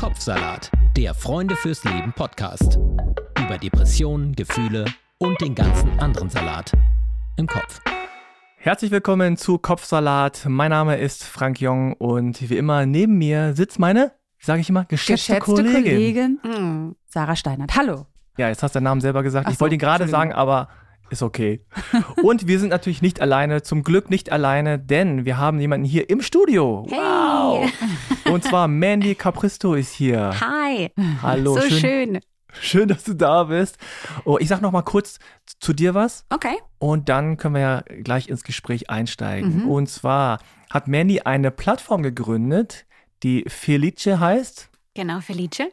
Kopfsalat, der Freunde fürs Leben Podcast. Über Depressionen, Gefühle und den ganzen anderen Salat im Kopf. Herzlich willkommen zu Kopfsalat. Mein Name ist Frank Jong und wie immer neben mir sitzt meine, sage ich immer, geschätzte, Geschätzte Kollegin. Kollegin, Hm. Sarah Steinert. Hallo. Ja, jetzt hast du den Namen selber gesagt. Ach ich wollte so, ihn gerade sagen, aber ist okay. und wir sind natürlich nicht alleine, zum Glück nicht alleine, denn wir haben jemanden hier im Studio. Wow! Und zwar Mandy Capristo ist hier. Hi. Hallo, so schön, schön. schön, dass du da bist. Oh, ich sag noch mal kurz zu dir was. Okay. Und dann können wir ja gleich ins Gespräch einsteigen. Mhm. Und zwar hat Mandy eine Plattform gegründet, die Felice heißt, Genau, Felice.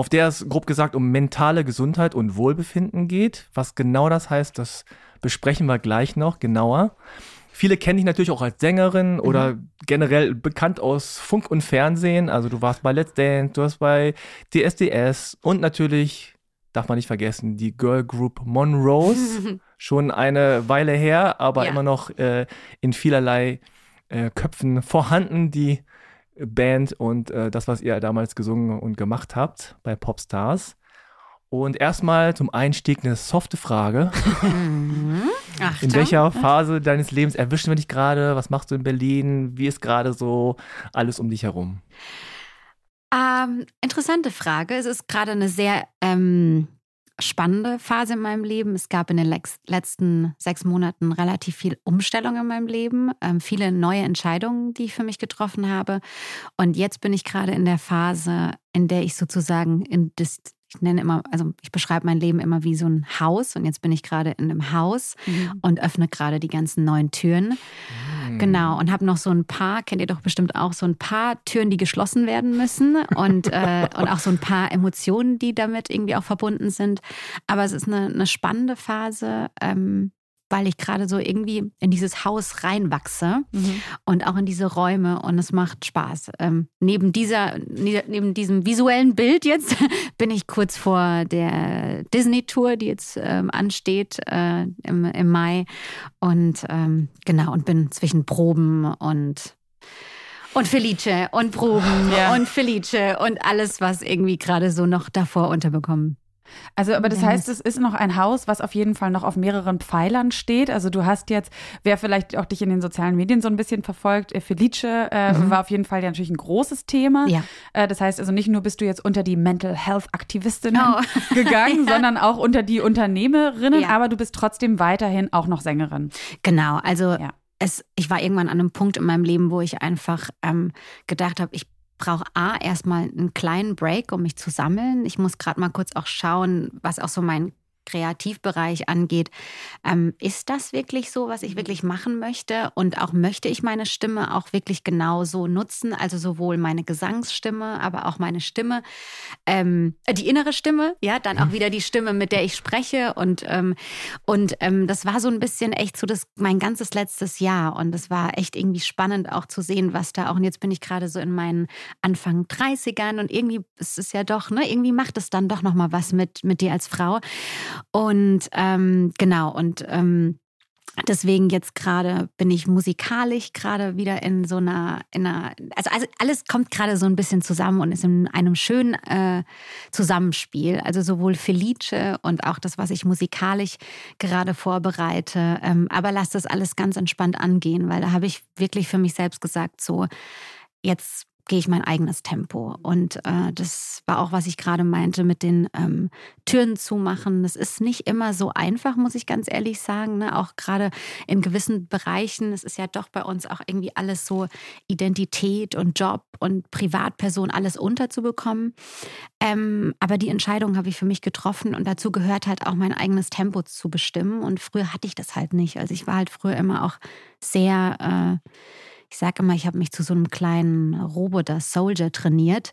Auf der es grob gesagt um mentale Gesundheit und Wohlbefinden geht. Was genau das heißt, das besprechen wir gleich noch genauer. Viele kennen dich natürlich auch als Sängerin oder generell bekannt aus Funk und Fernsehen. Also du warst bei Let's Dance, du warst bei DSDS und natürlich, darf man nicht vergessen, die Girl Group Monrose. Schon eine Weile her, aber Ja. immer noch äh, in vielerlei äh, Köpfen vorhanden, die Band und äh, das, was ihr damals gesungen und gemacht habt bei Popstars. Und erstmal zum Einstieg eine softe Frage. Mhm. In welcher Phase deines Lebens erwischen wir dich gerade? Was machst du in Berlin? Wie ist gerade so alles um dich herum? Ähm, interessante Frage. Es ist gerade eine sehr ähm, spannende Phase in meinem Leben. Es gab in den letzten sechs Monaten relativ viel Umstellung in meinem Leben, ähm, viele neue Entscheidungen, die ich für mich getroffen habe. Und jetzt bin ich gerade in der Phase, in der ich sozusagen in das, ich nenne immer, also ich beschreibe mein Leben immer wie so ein Haus und jetzt bin ich gerade in einem Haus und öffne gerade die ganzen neuen Türen. Genau, und habe noch so ein paar, kennt ihr doch bestimmt auch, so ein paar Türen, die geschlossen werden müssen und, äh, und auch so ein paar Emotionen, die damit irgendwie auch verbunden sind. Aber es ist eine, eine spannende Phase, ähm, weil ich gerade so irgendwie in dieses Haus reinwachse Mhm. und auch in diese Räume und es macht Spaß. Ähm, neben, dieser, ne- neben diesem visuellen Bild jetzt bin ich kurz vor der Disney-Tour, die jetzt ähm, ansteht äh, im, im Mai und ähm, genau und bin zwischen Proben und und Felice und Proben Ja. und Felice und alles, was irgendwie gerade so noch davor unterbekommen. Also, aber das heißt, es ist noch ein Haus, was auf jeden Fall noch auf mehreren Pfeilern steht. Also, du hast jetzt, wer vielleicht auch dich in den sozialen Medien so ein bisschen verfolgt, äh, Felice äh, Mhm. war auf jeden Fall ja natürlich ein großes Thema. Ja. Äh, das heißt also, nicht nur bist du jetzt unter die Mental Health Aktivistinnen Oh. gegangen, Ja. sondern auch unter die Unternehmerinnen, Ja. aber du bist trotzdem weiterhin auch noch Sängerin. Genau, also Ja. es, ich war irgendwann an einem Punkt in meinem Leben, wo ich einfach ähm, gedacht habe, ich brauche A, erstmal einen kleinen Break, um mich zu sammeln. Ich muss gerade mal kurz auch schauen, was auch so mein Kreativbereich angeht. Ähm, ist das wirklich so, was ich wirklich machen möchte? Und auch möchte ich meine Stimme auch wirklich genau so nutzen? Also sowohl meine Gesangsstimme, aber auch meine Stimme, ähm, äh, die innere Stimme, ja, dann auch wieder die Stimme, mit der ich spreche. Und, ähm, und ähm, das war so ein bisschen echt so das mein ganzes letztes Jahr. Und es war echt irgendwie spannend auch zu sehen, was da auch. Und jetzt bin ich gerade so in meinen Anfang 30ern und irgendwie ist es ja doch, ne, irgendwie macht es dann doch nochmal was mit, mit dir als Frau. Und ähm, genau, und ähm, Deswegen jetzt gerade bin ich musikalisch gerade wieder in so einer, in einer also, also alles kommt gerade so ein bisschen zusammen und ist in einem schönen äh, Zusammenspiel. Also sowohl Felice und auch das, was ich musikalisch gerade vorbereite. Ähm, aber lass das alles ganz entspannt angehen, weil da habe ich wirklich für mich selbst gesagt, so jetzt gehe ich mein eigenes Tempo. Und äh, das war auch, was ich gerade meinte mit den ähm, Türen zumachen. Das ist nicht immer so einfach, muss ich ganz ehrlich sagen. Ne? Auch gerade in gewissen Bereichen. Es ist ja doch bei uns auch irgendwie alles so Identität und Job und Privatperson alles unterzubekommen. Ähm, aber die Entscheidung habe ich für mich getroffen und dazu gehört halt auch mein eigenes Tempo zu bestimmen. Und früher hatte ich das halt nicht. Also ich war halt früher immer auch sehr äh, ich sage immer, ich habe mich zu so einem kleinen Roboter Soldier trainiert.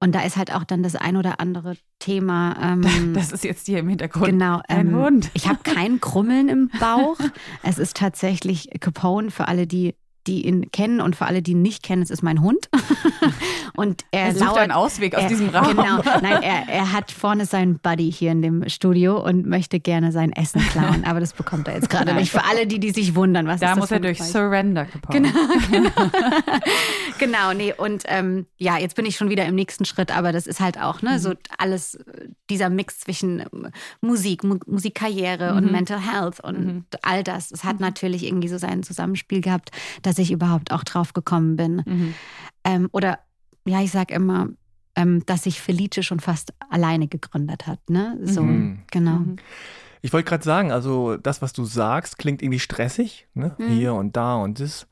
Und da ist halt auch dann das ein oder andere Thema. Ähm, Das ist jetzt hier im Hintergrund. Genau. Ein Hund. Ich habe kein Krummeln im Bauch. es ist tatsächlich Capone für alle, die die ihn kennen und für alle, die ihn nicht kennen, es ist mein Hund. und er, Er sucht lauert einen Ausweg aus er, diesem Raum. Genau, nein, er, er hat vorne seinen Buddy hier in dem Studio und möchte gerne sein Essen klauen. Aber das bekommt er jetzt gerade nicht. Für alle, die, die sich wundern, was Da ist das muss er durch? Surrender Capone. Genau. genau, nee, und ähm, ja, jetzt bin ich schon wieder im nächsten Schritt, aber das ist halt auch, ne, so alles, äh, dieser Mix zwischen ähm, Musik, Mu Musikkarriere und Mental Health und all das. Es hat natürlich irgendwie so sein Zusammenspiel gehabt, dass ich überhaupt auch drauf gekommen bin. Mhm. Ähm, oder ja, ich sag immer, ähm, dass sich Felice schon fast alleine gegründet hat, ne? So, Mhm. genau. Mhm. Ich wollte gerade sagen, also das, was du sagst, klingt irgendwie stressig, ne? Mhm. Hier und da und das.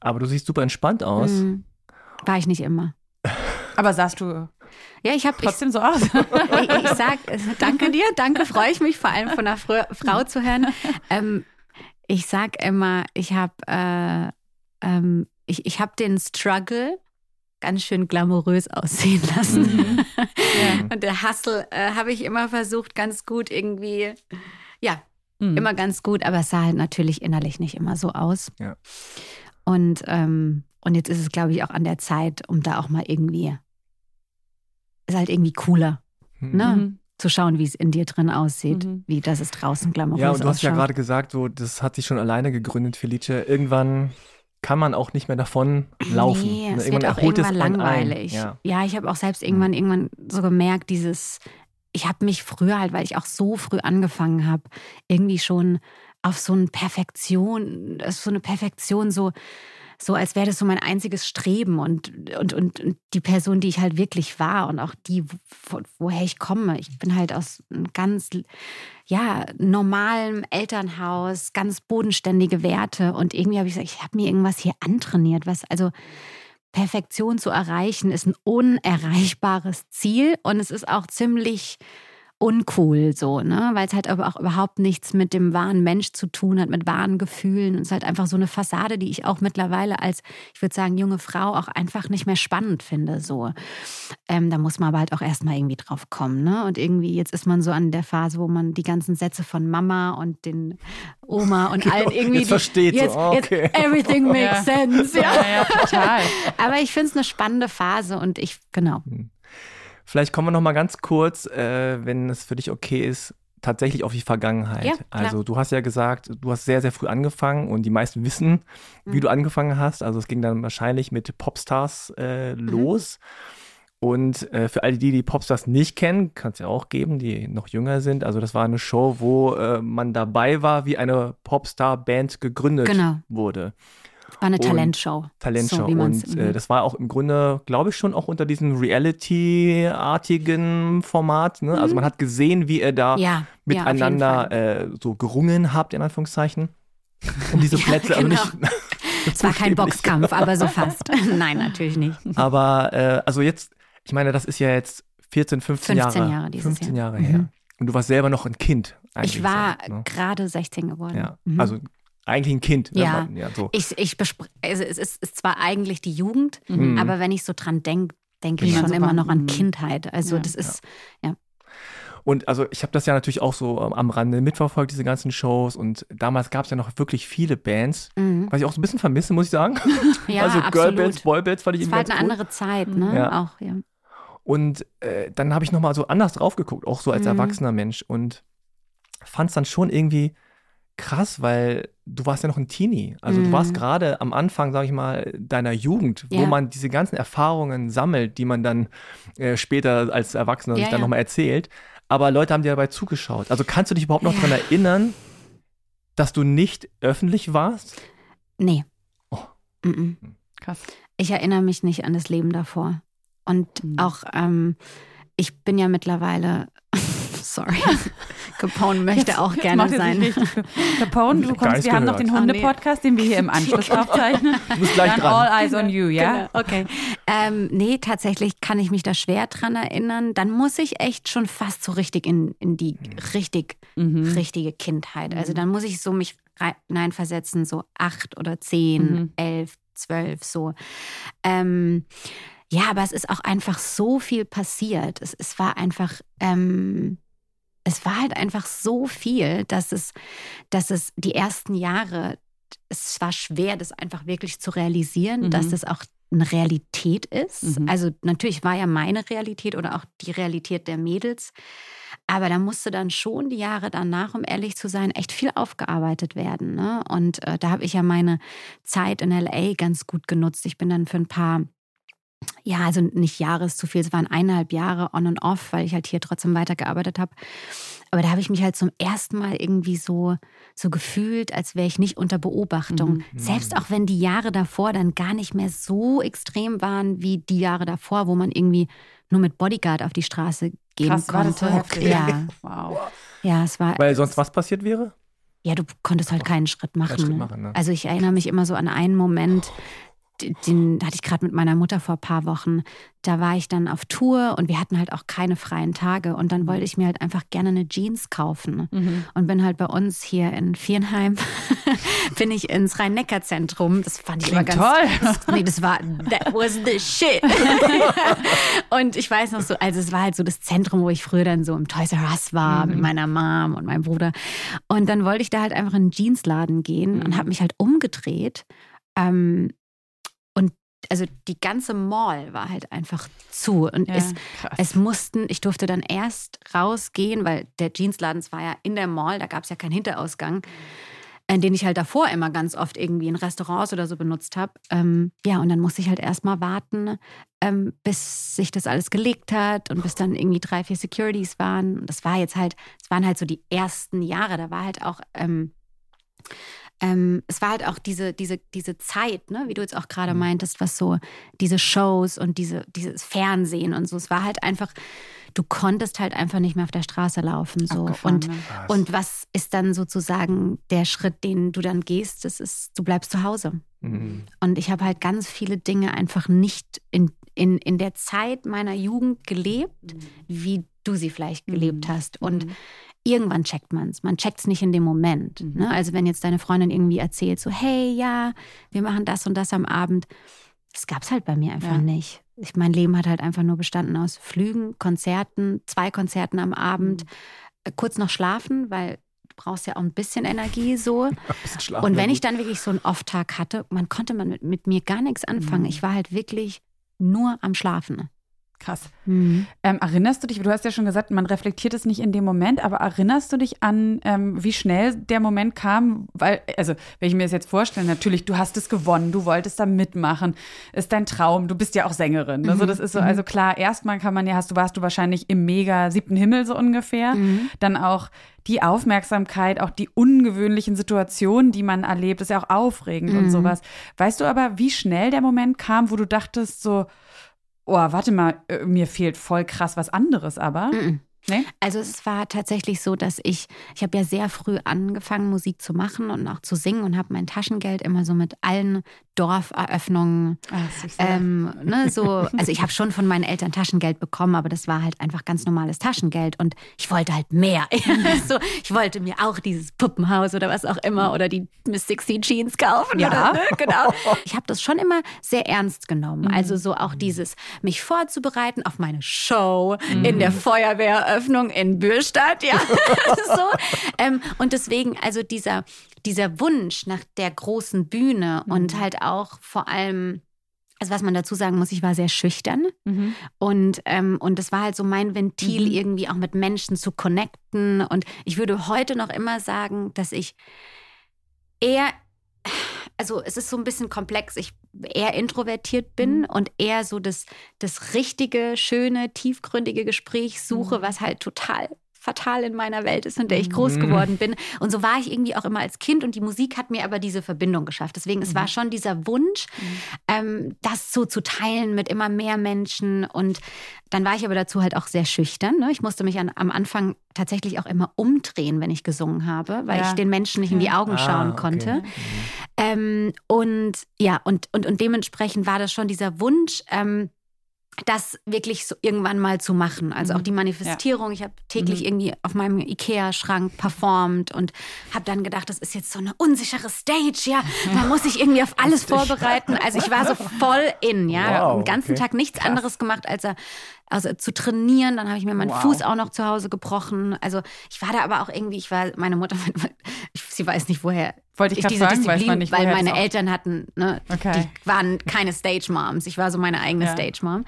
Aber du siehst super entspannt aus. Mhm. War ich nicht immer. Aber sahst du Ja, ich habe trotzdem so aus? ich, ich sag, danke dir, danke, freue ich mich, vor allem von einer Frau, Frau zu hören. Ähm, ich sag immer, ich habe äh, ähm, ich, ich hab den Struggle ganz schön glamourös aussehen lassen. Ja. Und der Hustle äh, habe ich immer versucht, ganz gut irgendwie, ja, Mhm. immer ganz gut, aber es sah halt natürlich innerlich nicht immer so aus. Ja. Und, ähm, und jetzt ist es, glaube ich, auch an der Zeit, um da auch mal irgendwie, ist halt irgendwie cooler, Mhm. ne? Mhm. zu schauen, wie es in dir drin aussieht, Mhm. wie das es draußen glamourös Ja, und du hast ja gerade gesagt, so, das hat sich schon alleine gegründet, Felice. Irgendwann kann man auch nicht mehr davon laufen. Nee, Ne? es wird auch irgendwann langweilig. Ja. Ja, ich habe auch selbst irgendwann irgendwann so gemerkt, dieses, ich habe mich früher halt, weil ich auch so früh angefangen habe, irgendwie schon auf so eine Perfektion, so eine Perfektion so so als wäre das so mein einziges Streben und, und, und, und die Person, die ich halt wirklich war und auch die, wo, woher ich komme. Ich bin halt aus einem ganz ja, normalem Elternhaus, ganz bodenständige Werte. Und irgendwie habe ich gesagt, ich habe mir irgendwas hier antrainiert, was also Perfektion zu erreichen ist ein unerreichbares Ziel. Und es ist auch ziemlich uncool so, ne, weil es halt aber auch überhaupt nichts mit dem wahren Mensch zu tun hat, mit wahren Gefühlen. Und es ist halt einfach so eine Fassade, die ich auch mittlerweile als, ich würde sagen, junge Frau auch einfach nicht mehr spannend finde. So, ähm, da muss man aber halt auch erstmal irgendwie drauf kommen, ne? Und irgendwie jetzt ist man so an der Phase, wo man die ganzen Sätze von Mama und den Oma und allen irgendwie Genau, jetzt versteht die, so, jetzt, okay. jetzt everything makes Ja. sense. Ja. Ja, ja, total. Aber ich finde es eine spannende Phase und ich, genau. Vielleicht kommen wir noch mal ganz kurz, äh, wenn es für dich okay ist, tatsächlich auf die Vergangenheit. Ja, also du hast ja gesagt, du hast sehr, sehr früh angefangen und die meisten wissen, wie Mhm. du angefangen hast. Also es ging dann wahrscheinlich mit Popstars äh, Mhm. los. Und äh, für alle die, die Popstars nicht kennen, kann es ja auch geben, die noch jünger sind. Also das war eine Show, wo äh, man dabei war, wie eine Popstar-Band gegründet Genau. wurde. War eine Talentshow. Talentshow. So, und äh, mhm. das war auch im Grunde, glaube ich, schon auch unter diesem Reality-artigen Format. Ne? Also man hat gesehen, wie ihr da Mhm. ja, ja, miteinander Fall. äh, so gerungen habt, in Anführungszeichen. Um diese Ja, Plätze, genau. also nicht. Es war kein. Boxkampf, aber so fast. Nein, natürlich nicht. Aber äh, also jetzt, ich meine, das ist ja jetzt 14, 15, 15 Jahre, Jahre dieses 15 Jahr. Jahre Mhm. her. Und du warst selber noch ein Kind. eigentlich Ich war so, ne? gerade 16 geworden. ja. Mhm. Also eigentlich ein Kind. ne? Ja. Man- ja so. ich, ich also es ist, ist zwar eigentlich die Jugend, Mhm. aber wenn ich so dran denke, denke ich schon so immer noch an Mhm. Kindheit. Also Ja. das ist, Und also ich habe das ja natürlich auch so ähm, am Rande mitverfolgt, diese ganzen Shows. Und damals gab es ja noch wirklich viele Bands, mhm. was ich auch so ein bisschen vermisse, muss ich sagen. ja, also. Girlbands, Boybands fand ich Es irgendwie war halt eine cool. andere Zeit, ne? Ja. Auch, ja. Und äh, dann habe ich nochmal so anders drauf geguckt, auch so als Mhm. erwachsener Mensch. Und fand es dann schon irgendwie krass, weil du warst ja noch ein Teenie. Also du Mhm. warst gerade am Anfang, sage ich mal, deiner Jugend, wo Ja. man diese ganzen Erfahrungen sammelt, die man dann äh, später als Erwachsener Ja, sich dann ja. nochmal erzählt. Aber Leute haben dir dabei zugeschaut. Also kannst du dich überhaupt noch Ja. daran erinnern, dass du nicht öffentlich warst? Nee. Oh. Mhm. Krass. Ich erinnere mich nicht an das Leben davor. Und Mhm. auch, ähm, ich bin ja mittlerweile, sorry, Capone möchte auch Jetzt gerne macht er sein. Capone, du Geist kommst, wir haben noch den gehört. Hunde-Podcast, den wir hier im Anschluss aufzeichnen. Du bist gleich Dann dran. all eyes on you, ja? Genau, okay. Ähm, nee, tatsächlich kann ich mich da schwer dran erinnern. Dann muss ich echt schon fast so richtig in, in die richtig, Mhm. richtige Kindheit. Also dann muss ich so mich rei- hineinversetzen, so acht oder zehn, Mhm. elf, zwölf, so. Ähm, ja, aber es ist auch einfach so viel passiert. Es, es war einfach, ähm, es war halt einfach so viel, dass es, dass es die ersten Jahre es war schwer, das einfach wirklich zu realisieren, Mhm. dass das auch eine Realität ist. Mhm. Also natürlich war ja meine Realität oder auch die Realität der Mädels. Aber da musste dann schon die Jahre danach, um ehrlich zu sein, echt viel aufgearbeitet werden. Ne? Und äh, da habe ich ja meine Zeit in LA ganz gut genutzt. Ich bin dann für ein paar, ja, also nicht Jahre ist zu viel, es waren eineinhalb Jahre on and off, weil ich halt hier trotzdem weitergearbeitet habe. Aber da habe ich mich halt zum ersten Mal irgendwie so, so gefühlt, als wäre ich nicht unter Beobachtung. Mhm. Selbst auch wenn die Jahre davor dann gar nicht mehr so extrem waren wie die Jahre davor, wo man irgendwie nur mit Bodyguard auf die Straße gehen Krass, war das konnte. so? Ja, Wow. ja, es war. Weil sonst was passiert wäre? Ja, du konntest halt keinen Schritt machen. Schritt ne? machen, ne? Also ich erinnere mich immer so an einen Moment, den, hatte ich gerade mit meiner Mutter vor ein paar Wochen. Da war ich dann auf Tour und wir hatten halt auch keine freien Tage. Und dann wollte ich mir halt einfach gerne eine Jeans kaufen. Mhm. Und bin halt bei uns hier in Vierenheim, bin ich ins Rhein-Neckar-Zentrum. Das fand ich immer Klingt ganz toll. Das, nee, das war, that was the shit. und ich weiß noch so, also es war halt so das Zentrum, wo ich früher dann so im Toys R Us war mit meiner Mom und meinem Bruder. Und dann wollte ich da halt einfach in einen Jeansladen gehen und habe mich halt umgedreht. Ähm, also die ganze Mall war halt einfach zu. Und Ja, es, es mussten, ich durfte dann erst rausgehen, weil der Jeansladen, war ja in der Mall, da gab es ja keinen Hinterausgang, äh, den ich halt davor immer ganz oft irgendwie in Restaurants oder so benutzt habe. Ähm, ja, und dann musste ich halt erstmal warten, ähm, bis sich das alles gelegt hat und bis dann irgendwie drei, vier Securities waren. Und das war jetzt halt, es waren halt so die ersten Jahre, da war halt auch. Ähm, ähm, es war halt auch diese, diese, diese Zeit, ne, wie du jetzt auch gerade Mhm. meintest, was so diese Shows und diese, dieses Fernsehen und so. Es war halt einfach, du konntest halt einfach nicht mehr auf der Straße laufen. So. Abgefahren, Und, ne? Krass. und was ist dann sozusagen der Schritt, den du dann gehst? Das ist, du bleibst zu Hause. Mhm. Und ich habe halt ganz viele Dinge einfach nicht in, in, in der Zeit meiner Jugend gelebt, wie du sie vielleicht gelebt Mhm. hast. Und Mhm. irgendwann checkt man es. Man checkt es nicht in dem Moment. Mhm. Ne? Also wenn jetzt deine Freundin irgendwie erzählt, so, hey, ja, wir machen das und das am Abend. Das gab es halt bei mir einfach Ja. nicht. Ich, mein Leben hat halt einfach nur bestanden aus Flügen, Konzerten, zwei Konzerten am Abend, Mhm. äh, kurz noch schlafen, weil du brauchst ja auch ein bisschen Energie so. Bisschen Und wenn ich dann wirklich so einen Off-Tag hatte, man konnte man mit, mit mir gar nichts anfangen. Mhm. Ich war halt wirklich nur am Schlafen. Krass. Mhm. Ähm, erinnerst du dich, du hast ja schon gesagt, man reflektiert es nicht in dem Moment, aber erinnerst du dich an, ähm, wie schnell der Moment kam? Weil, also, wenn ich mir das jetzt vorstelle, natürlich, du hast es gewonnen, du wolltest da mitmachen, ist dein Traum, du bist ja auch Sängerin. Also, das ist so, also klar, erstmal kann man ja, hast du, warst du wahrscheinlich im mega siebten Himmel so ungefähr. Mhm. Dann auch die Aufmerksamkeit, auch die ungewöhnlichen Situationen, die man erlebt, ist ja auch aufregend und Mhm. sowas. Weißt du aber, wie schnell der Moment kam, wo du dachtest so, oh, warte mal, äh, mir fehlt voll krass was anderes aber? Mhm. Nee? Also es war tatsächlich so, dass ich, ich habe ja sehr früh angefangen, Musik zu machen und auch zu singen und habe mein Taschengeld immer so mit allen Dorferöffnungen, Ah, ähm, ne, so, also ich habe schon von meinen Eltern Taschengeld bekommen, aber das war halt einfach ganz normales Taschengeld und ich wollte halt mehr. so, ich wollte mir auch dieses Puppenhaus oder was auch immer oder die Miss 60 Jeans kaufen. Ja. Oder, ne, genau. Ich habe das schon immer sehr ernst genommen. Also so auch dieses, mich vorzubereiten auf meine Show in der Feuerwehreröffnung in Bürstadt, ja. so. Ähm, und deswegen, also dieser, dieser Wunsch nach der großen Bühne und halt auch vor allem, also was man dazu sagen muss, ich war sehr schüchtern Mhm. und, ähm, und das war halt so mein Ventil, Mhm. irgendwie auch mit Menschen zu connecten. Und ich würde heute noch immer sagen, dass ich eher, also es ist so ein bisschen komplex, ich eher introvertiert bin Mhm. und eher so das, das richtige, schöne, tiefgründige Gespräch suche, Mhm. was halt total fatal in meiner Welt ist, in der ich Mhm. groß geworden bin. Und so war ich irgendwie auch immer als Kind und die Musik hat mir aber diese Verbindung geschafft. Deswegen, es Mhm. war schon dieser Wunsch, ähm, das so zu teilen mit immer mehr Menschen. Und dann war ich aber dazu halt auch sehr schüchtern. Ne? Ich musste mich an, am Anfang tatsächlich auch immer umdrehen, wenn ich gesungen habe, weil Ja. ich den Menschen nicht in die Augen Ah, schauen okay. konnte. Mhm. Ähm, und ja, und, und, und dementsprechend war das schon dieser Wunsch, ähm, das wirklich so irgendwann mal zu machen. Also auch Mhm. die Manifestierung. Ich habe täglich Mhm. irgendwie auf meinem Ikea-Schrank performt und habe dann gedacht, das ist jetzt so eine unsichere Stage, ja. Man muss sich irgendwie auf alles vorbereiten. Also ich war so voll in, ja. Wow, Den ganzen okay. Tag nichts anderes gemacht, als er also zu trainieren. Dann habe ich mir meinen Wow. Fuß auch noch zu Hause gebrochen. Also ich war da aber auch irgendwie, ich war, meine Mutter, sie weiß nicht, woher Wollte ich ich diese weiß Disziplin, man nicht, weil meine Eltern hatten, ne, Okay. die waren keine Stage Moms. Ich war so meine eigene Ja. Stage Mom.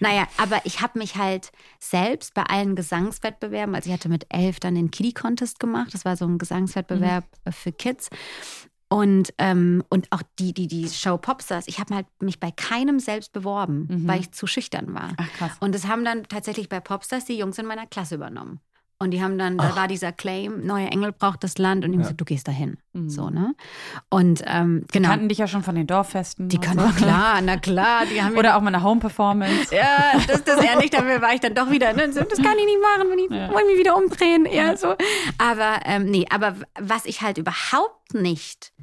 Naja, aber ich habe mich halt selbst bei allen Gesangswettbewerben, also ich hatte mit elf dann den Kiddie Contest gemacht. Das war so ein Gesangswettbewerb Mhm. für Kids. Und, ähm, und auch die, die, die Show Popstars, ich habe halt mich bei keinem selbst beworben, Mhm. weil ich zu schüchtern war. Ach krass. Und das haben dann tatsächlich bei Popstars die Jungs in meiner Klasse übernommen. Und die haben dann, da war dieser Claim, neue Engel braucht das Land. Und die haben Ja. gesagt, du gehst dahin. Mhm. So, ne? Und ähm, genau. Kannten dich ja schon von den Dorffesten. Die können so. klar, na klar. Die haben Oder auch mal eine Home-Performance. ja, das, das eher nicht, dafür war ich dann doch wieder, ne, so, das kann ich nicht machen, wenn ich Ja. wollen mich wieder umdrehen, eher so. Aber ähm, nee, aber was ich halt überhaupt nicht,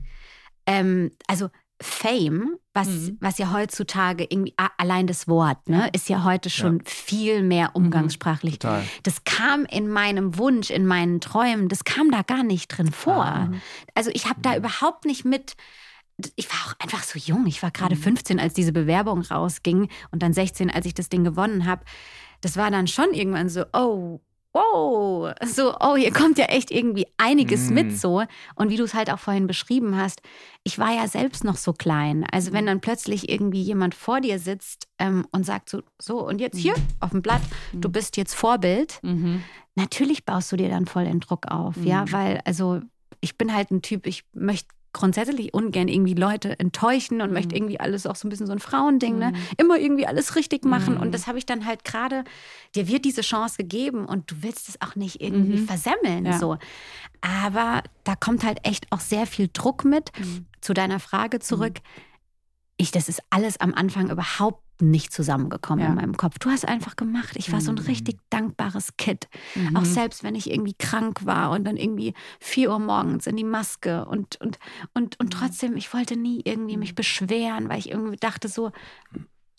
ähm, also Fame, was, Mhm. was ja heutzutage irgendwie, allein das Wort, ne, ist ja heute schon viel mehr umgangssprachlich. Total. Das kam in meinem Wunsch, in meinen Träumen, das kam da gar nicht drin vor. Ah. Also ich habe da überhaupt nicht mit. Ich war auch einfach so jung. Ich war Mhm. gerade 15, als diese Bewerbung rausging und dann 16, als ich das Ding gewonnen habe. Das war dann schon irgendwann so, oh, wow, so, oh, hier kommt ja echt irgendwie einiges Mm. mit so. Und wie du es halt auch vorhin beschrieben hast, ich war ja selbst noch so klein. Also Mhm. wenn dann plötzlich irgendwie jemand vor dir sitzt ähm, und sagt so, so, und jetzt hier auf dem Blatt, du bist jetzt Vorbild, Mhm. natürlich baust du dir dann voll den Druck auf, ja, Mhm. weil also ich bin halt ein Typ, ich möchte grundsätzlich ungern irgendwie Leute enttäuschen und Mhm. möchte irgendwie alles auch so ein bisschen so ein Frauending, ne? Mhm. Immer irgendwie alles richtig machen Mhm. und das habe ich dann halt gerade, dir wird diese Chance gegeben und du willst es auch nicht irgendwie Mhm. versemmeln, Ja. so. Aber da kommt halt echt auch sehr viel Druck mit. Mhm. Zu deiner Frage zurück. Ich, das ist alles am Anfang überhaupt nicht zusammengekommen Ja. in meinem Kopf. Du hast einfach gemacht. Ich war so ein Mhm. richtig dankbares Kind. Mhm. Auch selbst wenn ich irgendwie krank war und dann irgendwie 4 Uhr morgens in die Maske und, und, und, und trotzdem, ich wollte nie irgendwie mich beschweren, weil ich irgendwie dachte so,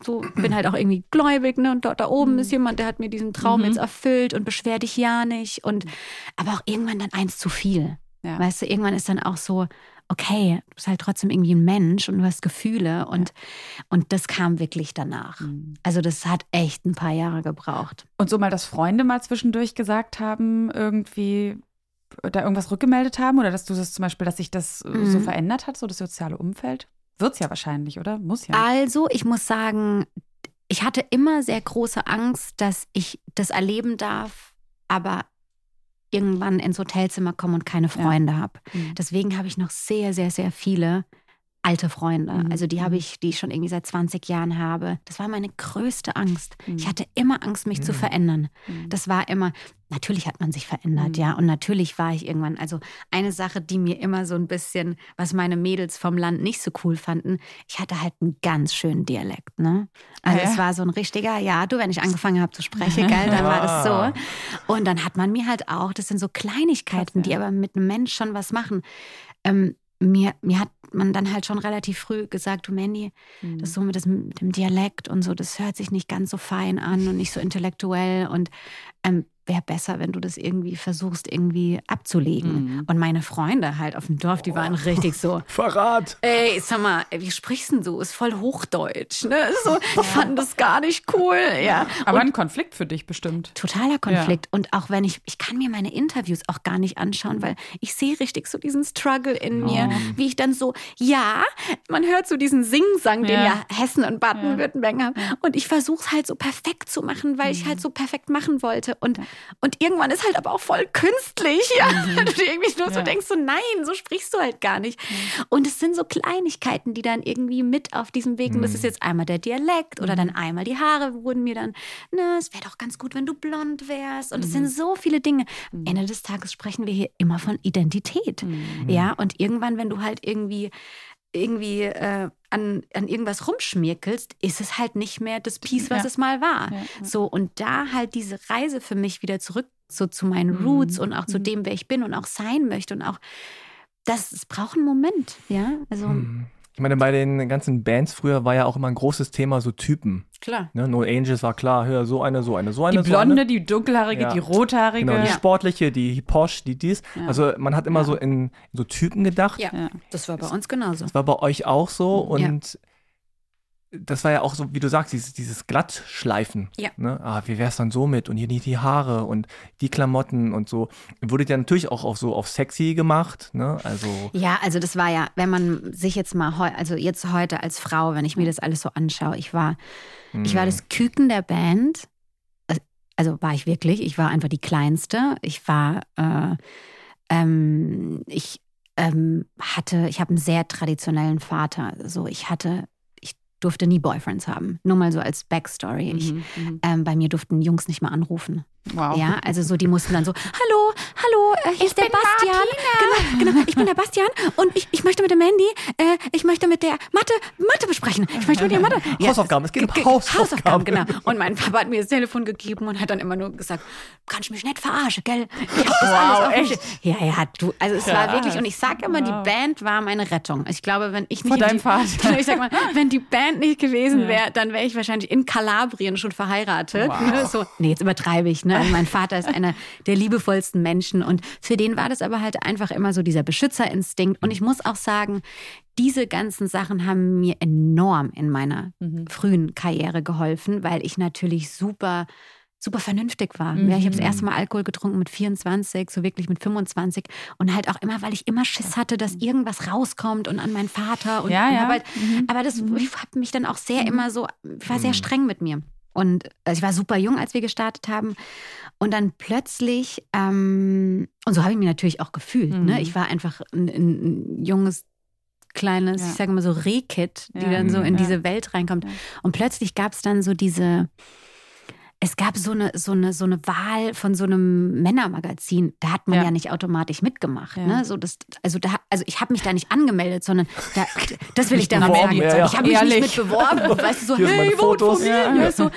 so bin halt auch irgendwie gläubig, ne? Und dort da oben ist jemand, der hat mir diesen Traum Mhm. jetzt erfüllt und beschwer dich ja nicht. Und aber auch irgendwann dann eins zu viel. Ja. Weißt du, irgendwann ist dann auch so, okay, du bist halt trotzdem irgendwie ein Mensch und du hast Gefühle und, und das kam wirklich danach. Mhm. Also das hat echt ein paar Jahre gebraucht. Und so mal, dass Freunde mal zwischendurch gesagt haben, irgendwie da irgendwas rückgemeldet haben oder dass du das zum Beispiel, dass sich das äh, so Mhm. verändert hat, so das soziale Umfeld? Wird's ja wahrscheinlich, oder? Muss ja. Also, ich muss sagen, ich hatte immer sehr große Angst, dass ich das erleben darf, aber irgendwann ins Hotelzimmer komme und keine Freunde habe. Mhm. Deswegen habe ich noch sehr, sehr, sehr viele alte Freunde. Mhm. Also die habe Mhm. ich, die ich schon irgendwie seit 20 Jahren habe. Das war meine größte Angst. Mhm. Ich hatte immer Angst, mich zu Mhm. verändern. Mhm. Das war immer, natürlich hat man sich verändert, Mhm. ja. Und natürlich war ich irgendwann, also eine Sache, die mir immer so ein bisschen, was meine Mädels vom Land nicht so cool fanden, ich hatte halt einen ganz schönen Dialekt, ne? Also Ah, ja? es war so ein richtiger, ja, du, wenn ich angefangen habe zu sprechen, geil, dann war das Ah. so. Und dann hat man mir halt auch, das sind so Kleinigkeiten, die aber mit einem Mensch schon was machen. Ähm, mir, mir hat man dann halt schon relativ früh gesagt, du Mandy, Mhm. das so mit, das, mit dem Dialekt und so, das hört sich nicht ganz so fein an und nicht so intellektuell und ähm, wäre besser, wenn du das irgendwie versuchst, irgendwie abzulegen. Mhm. Und meine Freunde halt auf dem Dorf, die waren richtig so, Verrat! ey, sag mal, wie sprichst denn du? Ist voll Hochdeutsch, ne? So, die fanden das gar nicht cool, ja. Aber ein Konflikt für dich bestimmt. Totaler Konflikt. Und auch wenn ich, ich kann mir meine Interviews auch gar nicht anschauen, weil ich sehe richtig so diesen Struggle in mir, wie ich dann so, ja, man hört so diesen Singsang, den Ja. ja Hessen und Baden-Württemberg haben. Und ich versuche es halt so perfekt zu machen, weil ich halt so perfekt machen wollte. Und, und irgendwann ist halt aber auch voll künstlich, ja. Weil du irgendwie nur so Ja. denkst, so nein, so sprichst du halt gar nicht. Und es sind so Kleinigkeiten, die dann irgendwie mit auf diesem Weg, und das ist jetzt einmal der Dialekt oder dann einmal die Haare wurden mir dann, ne, es wäre doch ganz gut, wenn du blond wärst. Und es sind so viele Dinge. Am Ende des Tages sprechen wir hier immer von Identität. Ja, und irgendwann, wenn du halt irgendwie irgendwie äh, an, an irgendwas rumschmirkelst, ist es halt nicht mehr das Piece, was Ja. es mal war. Ja, ja. So, und da halt diese Reise für mich wieder zurück so zu meinen Mhm. Roots und auch zu Mhm. dem, wer ich bin und auch sein möchte und auch, das, es braucht einen Moment, ja, also Hm. Ich meine, bei den ganzen Bands früher war ja auch immer ein großes Thema so Typen. klar. Ne? No Angels war klar, hör, so eine, so eine, so eine. Die so blonde, eine. die dunkelhaarige, Ja. die rothaarige. Genau, die Ja. sportliche, die posh, die dies. Ja. Also man hat immer Ja. so in so Typen gedacht. Ja, Ja. das war bei uns genauso. Das war bei euch auch so. Ja. Und das war ja auch so, wie du sagst, dieses, dieses Glattschleifen. Ja. Ne? Ah, wie wär's dann so mit? Und hier die, die Haare und die Klamotten und so. Wurde ja natürlich auch, auch so auf sexy gemacht, ne? Also. Ja, also das war ja, wenn man sich jetzt mal, heu, also jetzt heute als Frau, wenn ich mir das alles so anschaue, ich war, ich war das Küken der Band. Also war ich wirklich. Ich war einfach die Kleinste. Ich war, äh, ähm, ich ähm, hatte, ich habe einen sehr traditionellen Vater. So, ich hatte durfte nie Boyfriends haben. Nur mal so als Backstory. Ich, Mhm, mhm. ähm, bei mir durften Jungs nicht mal anrufen. Wow. Ja, also so, die mussten dann so, hallo, hallo, äh, hier ist der bin Bastian. Genau, genau, ich bin der Bastian und ich, ich möchte mit dem Mandy, äh, ich möchte mit der Mathe, Mathe besprechen. Ich möchte mit der Mathe. Hausaufgaben, es geht um ge- Hausaufgaben. genau. Und mein Papa hat mir das Telefon gegeben und hat dann immer nur gesagt, kannst du mich nicht verarschen, gell? Ich hab das Wow, alles Schirm. Ja, ja, du, also es war Krass. wirklich, und ich sag immer, Wow. die Band war meine Rettung. Ich glaube, wenn ich nicht Vor in deinem Vater. ich sag mal, wenn die Band nicht gewesen Ja. wäre, dann wäre ich wahrscheinlich in Kalabrien schon verheiratet. Wow. Ne? So, nee, jetzt übertreibe ich. Ne? Also mein Vater ist einer der liebevollsten Menschen und für den war das aber halt einfach immer so dieser Beschützerinstinkt. Und ich muss auch sagen, diese ganzen Sachen haben mir enorm in meiner Mhm. frühen Karriere geholfen, weil ich natürlich super super vernünftig war. Mhm. Ja, ich habe das erste Mal Alkohol getrunken mit 24, so wirklich mit 25 und halt auch immer, weil ich immer Schiss hatte, dass irgendwas rauskommt und an meinen Vater und, Ja, und ja. halt, Mhm. aber das ich habe mich dann auch sehr immer so ich war sehr streng mit mir. Und also ich war super jung, als wir gestartet haben. Und dann plötzlich, ähm, und so habe ich mich natürlich auch gefühlt. Mhm. Ne? Ich war einfach ein, ein junges, kleines, Ja. ich sage mal so Rehkit, die Ja. dann so in Mhm. diese Welt reinkommt. Ja. Und plötzlich gab es dann so diese, es gab so eine, so eine, so eine Wahl von so einem Männermagazin. Da hat man ja, Ja. nicht automatisch mitgemacht. Ja. Ne? So das, also, da, also ich habe mich da nicht angemeldet, sondern da, das will ich damit beworben, sagen. ja. Ich habe mich Ehrlich. nicht mit beworben. Weißt du, so, Hier hey, vote. Ja. Ja. So.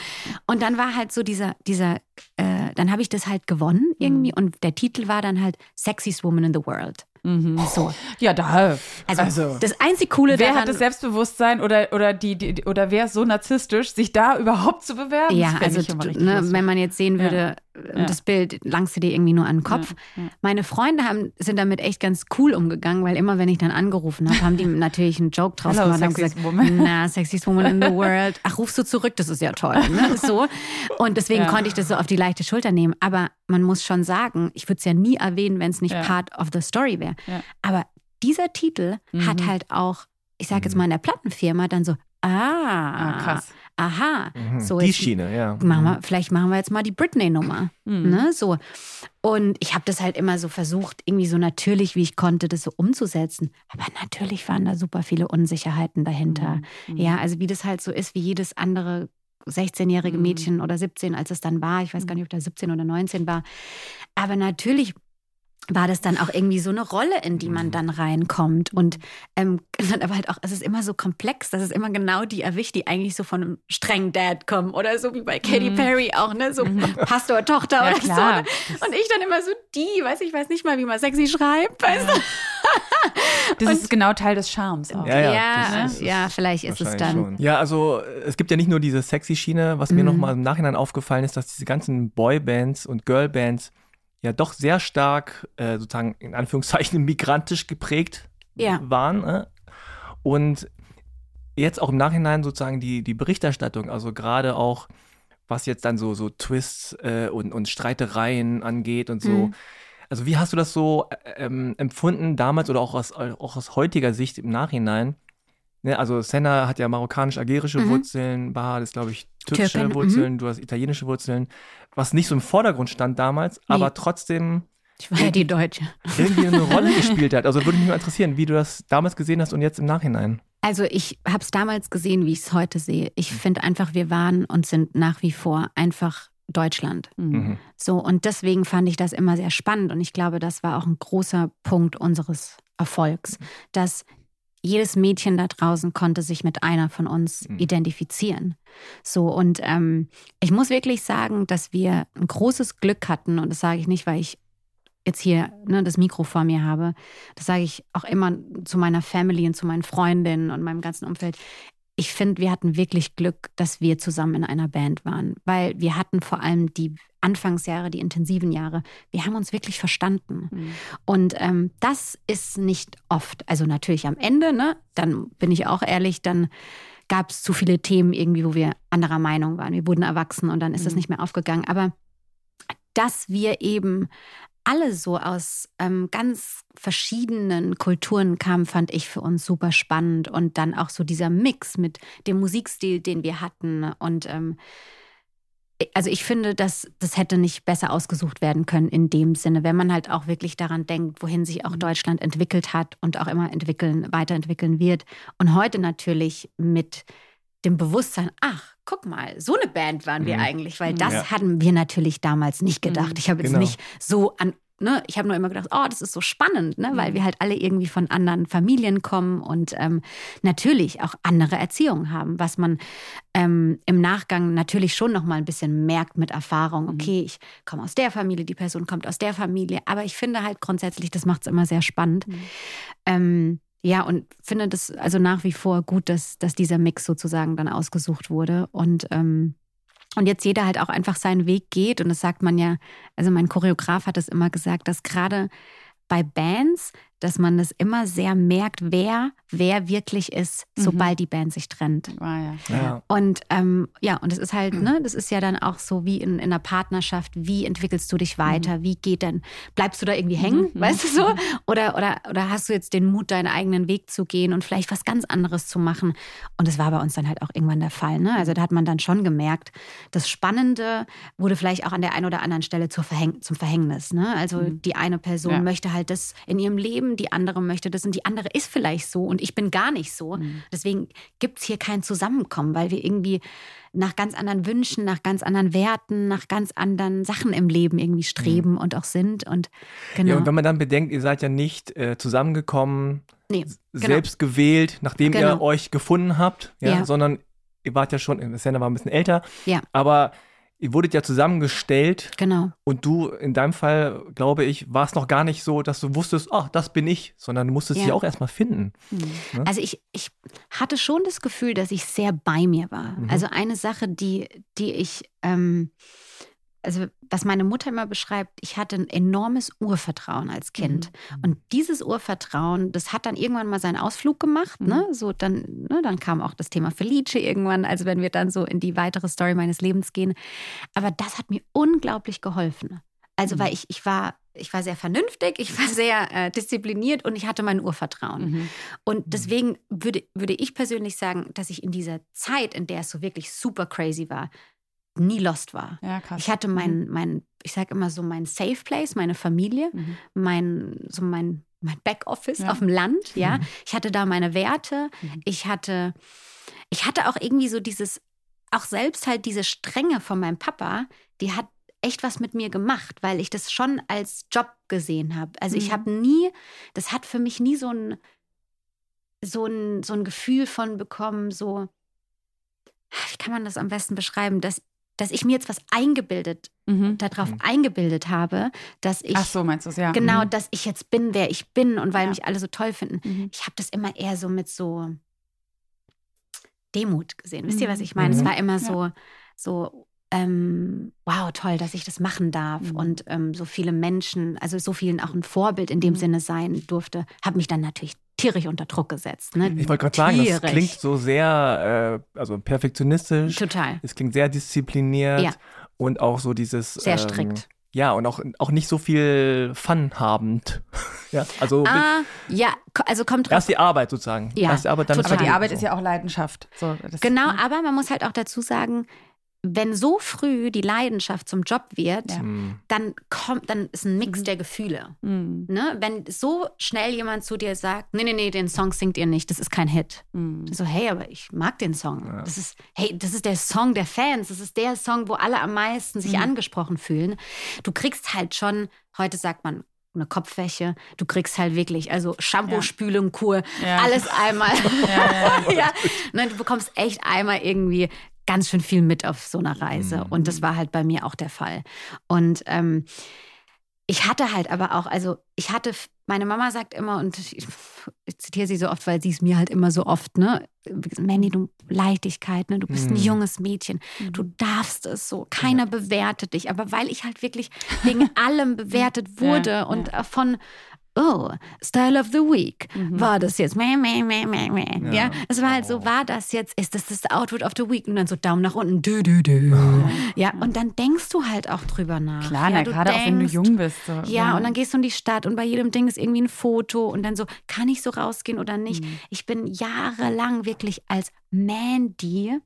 Und dann war halt so dieser, dieser äh, dann habe ich das halt gewonnen irgendwie. Und der Titel war dann halt Sexiest Woman in the World. Mhm. So. Ja, da. Also, Also, das einzig Coole Wer daran, hat das Selbstbewusstsein oder, oder, die, die, oder wer ist so narzisstisch, sich da überhaupt zu bewerben? Ja, also ne, wenn man jetzt sehen würde, äh, Ja. das Bild langst du dir irgendwie nur an den Kopf. Ja, ja. Meine Freunde haben, sind damit echt ganz cool umgegangen, weil immer, wenn ich dann angerufen habe, haben die natürlich einen Joke draus Hello, gemacht und sexiest gesagt, woman. na, sexiest woman in the world. Ach, rufst du zurück, das ist ja toll. Ne? So. Und deswegen konnte ich das so auf die leichte Schulter nehmen. Aber man muss schon sagen, ich würde es ja nie erwähnen, wenn es nicht. Part of the Story wäre. Ja. Aber dieser Titel hat Mhm. halt auch, ich sage jetzt mal in der Plattenfirma, dann so, ah, Ah, krass. aha. Mhm. So, die jetzt- Schiene, ja. Machen wir, vielleicht machen wir jetzt mal die Britney-Nummer. Mhm. Ne, so. Und ich habe das halt immer so versucht, irgendwie so natürlich, wie ich konnte, das so umzusetzen. Aber natürlich waren da super viele Unsicherheiten dahinter. Mhm. Ja, also wie das halt so ist, wie jedes andere 16-jährige Mhm. Mädchen oder 17, als es dann war. Ich weiß gar nicht, ob da 17 oder 19 war. Aber natürlich war das dann auch irgendwie so eine Rolle, in die man Mhm. dann reinkommt. Und ähm, dann aber halt auch, es ist immer so komplex, dass es immer genau die erwischt, die eigentlich so von einem strengen Dad kommen. Oder so wie bei Katy Mhm. Perry auch, ne? So Pastor, Tochter Ja, oder klar. so. Ne? Und ich dann immer so die, weiß ich weiß nicht mal, wie man sexy schreibt. Weißt du? Das ist genau Teil des Charmes auch. Ja, ja, ja, ist- ja, vielleicht ist es dann. schon. Ja, also es gibt ja nicht nur diese sexy Schiene, was mir Mhm. nochmal im Nachhinein aufgefallen ist, dass diese ganzen Boybands und Girlbands ja doch sehr stark äh, sozusagen in Anführungszeichen migrantisch geprägt Ja. waren. Äh? Und jetzt auch im Nachhinein sozusagen die, die Berichterstattung, also gerade auch was jetzt dann so, so Twists äh, und, und Streitereien angeht und so. Mhm. Also wie hast du das so äh, ähm, empfunden damals oder auch aus, auch aus heutiger Sicht im Nachhinein? Ne, also Senna hat ja marokkanisch-algerische Mhm. Wurzeln, Bahar ist, glaube ich, türkische Türkin, mhm. Wurzeln, du hast italienische Wurzeln, was nicht so im Vordergrund stand damals, Nee. aber trotzdem Ich war ja die Deutsche. irgendwie eine Rolle gespielt hat. Also würde mich mal interessieren, wie du das damals gesehen hast und jetzt im Nachhinein. Also ich habe es damals gesehen, wie ich es heute sehe. Ich finde einfach, wir waren und sind nach wie vor einfach Deutschland. Mhm. So, und deswegen fand ich das immer sehr spannend. Und ich glaube, das war auch ein großer Punkt unseres Erfolgs, dass jedes Mädchen da draußen konnte sich mit einer von uns Mhm. identifizieren. So, und ähm, ich muss wirklich sagen, dass wir ein großes Glück hatten, und das sage ich nicht, weil ich jetzt hier ne, das Mikro vor mir habe, das sage ich auch immer zu meiner Family und zu meinen Freundinnen und meinem ganzen Umfeld. Ich finde, wir hatten wirklich Glück, dass wir zusammen in einer Band waren, weil wir hatten vor allem die Anfangsjahre, die intensiven Jahre, wir haben uns wirklich verstanden. Mhm. Und ähm, das ist nicht oft. Also natürlich am Ende, ne, dann bin ich auch ehrlich, dann gab es zu viele Themen irgendwie, wo wir anderer Meinung waren. Wir wurden erwachsen und dann ist mhm. das nicht mehr aufgegangen. Aber dass wir eben alle so aus ähm, ganz verschiedenen Kulturen kamen, fand ich für uns super spannend. Und dann auch so dieser Mix mit dem Musikstil, den wir hatten. Und ähm, also ich finde, dass das hätte nicht besser ausgesucht werden können in dem Sinne, wenn man halt auch wirklich daran denkt, wohin sich auch mhm. Deutschland entwickelt hat und auch immer entwickeln, weiterentwickeln wird. Und heute natürlich mit dem Bewusstsein, ach, guck mal, so eine Band waren wir mhm. eigentlich, weil das ja. hatten wir natürlich damals nicht gedacht. Mhm. Ich habe jetzt genau. nicht so an Ne, ich habe nur immer gedacht, oh, das ist so spannend, ne, weil mhm. wir halt alle irgendwie von anderen Familien kommen und ähm, natürlich auch andere Erziehungen haben, was man ähm, im Nachgang natürlich schon noch mal ein bisschen merkt mit Erfahrung. Mhm. Okay, ich komme aus der Familie, die Person kommt aus der Familie, aber ich finde halt grundsätzlich, das macht es immer sehr spannend. Mhm. Ähm, ja, und finde das also nach wie vor gut, dass, dass dieser Mix sozusagen dann ausgesucht wurde. Und, ähm, und jetzt jeder halt auch einfach seinen Weg geht. Und das sagt man ja, also mein Choreograf hat es immer gesagt, dass gerade bei Bands dass man es immer sehr merkt, wer wer wirklich ist, mhm. sobald die Band sich trennt. Ah, ja. Ja. Und ähm, ja, und es ist halt, ne, das ist ja dann auch so wie in, in einer Partnerschaft, wie entwickelst du dich weiter? Mhm. Wie geht denn, bleibst du da irgendwie hängen, mhm. weißt du so? Mhm. Oder, oder, oder hast du jetzt den Mut, deinen eigenen Weg zu gehen und vielleicht was ganz anderes zu machen? Und das war bei uns dann halt auch irgendwann der Fall. Ne? Also da hat man dann schon gemerkt, das Spannende wurde vielleicht auch an der einen oder anderen Stelle zur Verhäng zum Verhängnis. Ne? Also mhm. die eine Person ja. möchte halt das in ihrem Leben die andere möchte das und die andere ist vielleicht so und ich bin gar nicht so. Mhm. Deswegen gibt es hier kein Zusammenkommen, weil wir irgendwie nach ganz anderen Wünschen, nach ganz anderen Werten, nach ganz anderen Sachen im Leben irgendwie streben mhm. und auch sind. Und genau. Ja, und wenn man dann bedenkt, ihr seid ja nicht äh, zusammengekommen, nee, genau. selbst gewählt, nachdem genau. ihr euch gefunden habt, ja, ja. sondern ihr wart ja schon, Senna war ein bisschen älter, ja. aber ihr wurdet ja zusammengestellt. Genau. Und du, in deinem Fall, glaube ich, war es noch gar nicht so, dass du wusstest, ach, das bin ich, sondern du musstest ja. dich auch erstmal finden. Mhm. Ne? Also ich, ich hatte schon das Gefühl, dass ich sehr bei mir war. Mhm. Also eine Sache, die, die ich ähm, also was meine Mutter immer beschreibt, ich hatte ein enormes Urvertrauen als Kind. Mhm. Und dieses Urvertrauen, das hat dann irgendwann mal seinen Ausflug gemacht. Ne? Mhm. Ne? So dann, ne, dann kam auch das Thema Felice irgendwann, also wenn wir dann so in die weitere Story meines Lebens gehen. Aber das hat mir unglaublich geholfen. Also, mhm. weil ich, ich war, ich war sehr vernünftig, ich war sehr äh, diszipliniert und ich hatte mein Urvertrauen. Mhm. Und mhm. deswegen würde, würde ich persönlich sagen, dass ich in dieser Zeit, in der es so wirklich super crazy war, nie lost war. Ja. Ich hatte mein, mhm. mein ich sage immer so, mein Safe Place, meine Familie, mhm. mein, so mein, mein Backoffice ja. auf dem Land, ja. Mhm. Ich hatte da meine Werte. Mhm. Ich hatte, ich hatte auch irgendwie so dieses, auch selbst halt diese Strenge von meinem Papa, die hat echt was mit mir gemacht, weil ich das schon als Job gesehen habe. Also ich mhm. habe nie, das hat für mich nie so ein, so ein, so ein Gefühl von bekommen, so, wie kann man das am besten beschreiben, dass dass ich mir jetzt was eingebildet, mhm. darauf mhm. eingebildet habe, dass ich. Ach so, meinst du es, ja. Genau, mhm. dass ich jetzt bin, wer ich bin und weil ja. mich alle so toll finden. Mhm. Ich habe das immer eher so mit so Demut gesehen. Wisst ihr, was ich meine? Es mhm. war immer so, ja. so ähm, wow, toll, dass ich das machen darf mhm. und ähm, so viele Menschen, also so vielen auch ein Vorbild in dem mhm. Sinne sein durfte, habe mich dann natürlich tierisch unter Druck gesetzt. Ne? Ich wollte gerade sagen, das klingt so sehr, äh, also perfektionistisch. Total. Es klingt sehr diszipliniert ja. und auch so dieses. Sehr ähm, strikt. Ja, und auch, auch nicht so viel Fun habend. ja, also. Ah, ja, also kommt drauf. Erst die Arbeit sozusagen. Ja, erst die Arbeit, dann aber die Arbeit so. ist ja auch Leidenschaft. So, genau, aber man muss halt auch dazu sagen, wenn so früh die Leidenschaft zum Job wird, ja. Mhm. dann kommt, dann ist ein Mix mhm. der Gefühle. Mhm. Ne? Wenn so schnell jemand zu dir sagt, nee, nee, nee, den Song singt ihr nicht, das ist kein Hit. Mhm. So, hey, aber ich mag den Song. Ja. Das ist, hey, das ist der Song der Fans, das ist der Song, wo alle am meisten sich mhm. angesprochen fühlen. Du kriegst halt schon, heute sagt man, eine Kopfwäsche. Du kriegst halt wirklich, also Shampoo, ja. Spülung, Kur, ja. alles einmal. Ja, ja. ja. Ne, du bekommst echt einmal irgendwie ganz schön viel mit auf so einer Reise. Mhm. Und das war halt bei mir auch der Fall. Und ähm, ich hatte halt aber auch, also ich hatte meine Mama sagt immer, und ich, ich zitiere sie so oft, weil sie es mir halt immer so oft, ne? Mandy, du Leichtigkeit, ne? Du bist ein Mhm. junges Mädchen. Du darfst es so. Keiner bewertet dich. Aber weil ich halt wirklich wegen allem bewertet wurde Ja, und äh, von Oh, Style of the Week. War das jetzt? Meh, meh, meh, meh, meh. Ja. Ja. es war halt so, war das jetzt, ist das das Outfit of the Week? Und dann so Daumen nach unten, dü, dü, dü. Ja, und dann denkst du halt auch drüber nach. Klar, ja, na, gerade auch wenn du denkst, jung bist. So. ja, und dann gehst du in die Stadt und bei jedem Ding ist irgendwie ein Foto und dann so, kann ich so rausgehen oder nicht? Mhm. Ich bin jahrelang wirklich als Mandy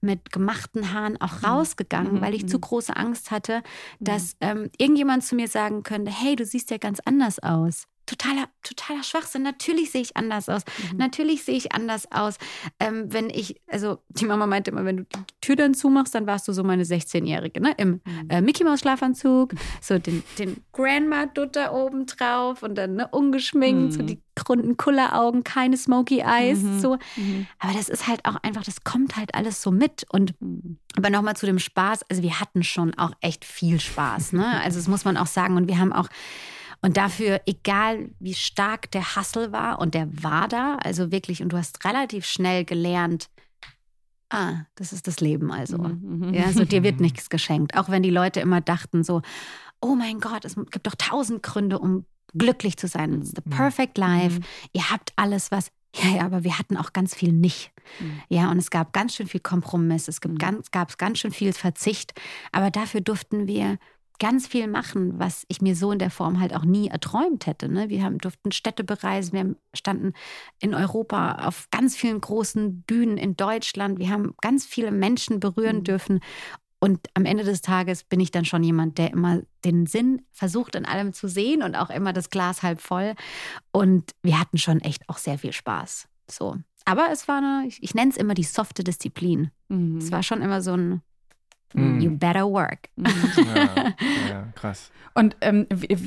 mit gemachten Haaren auch rausgegangen, Mhm, weil ich mhm. zu große Angst hatte, dass ähm, irgendjemand zu mir sagen könnte, hey, du siehst ja ganz anders aus. Totaler, totaler Schwachsinn. Natürlich sehe ich anders aus. Mhm. Natürlich sehe ich anders aus. Ähm, wenn ich, also die Mama meinte immer, wenn du die Tür dann zumachst, dann warst du so meine 16-Jährige, ne? Im Mhm. äh, Mickey Maus Schlafanzug, so den, den Grandma-Dutter oben drauf und dann ne, ungeschminkt, so Mhm. die runden Kulleraugen, keine Smoky Eyes, Mhm. so. Mhm. Aber das ist halt auch einfach, das kommt halt alles so mit. Und Mhm. aber nochmal zu dem Spaß, also wir hatten schon auch echt viel Spaß, ne? Also das muss man auch sagen. Und wir haben auch, und dafür, egal wie stark der Hustle war, und der war da, also wirklich, und du hast relativ schnell gelernt, ah, das ist das Leben also. Mhm. Ja, so dir wird nichts geschenkt. Auch wenn die Leute immer dachten so, oh mein Gott, es gibt doch tausend Gründe, um glücklich zu sein. It's the perfect life. Ihr habt alles, was. Ja, ja, aber wir hatten auch ganz viel nicht. Mhm. Ja, und es gab ganz schön viel Kompromiss. Es gibt Mhm. ganz, gab ganz schön viel Verzicht. Aber dafür durften wir ganz viel machen, was ich mir so in der Form halt auch nie erträumt hätte. Ne? Wir haben, durften Städte bereisen, wir standen in Europa auf ganz vielen großen Bühnen in Deutschland, wir haben ganz viele Menschen berühren Mhm. dürfen. Und am Ende des Tages bin ich dann schon jemand, der immer den Sinn versucht, in allem zu sehen und auch immer das Glas halb voll. Und wir hatten schon echt auch sehr viel Spaß. So. Aber es war eine, ich, ich nenne es immer die softe Disziplin. Mhm. Es war schon immer so ein Mhm. You better work. Mhm. Ja, ja, krass. Und ähm,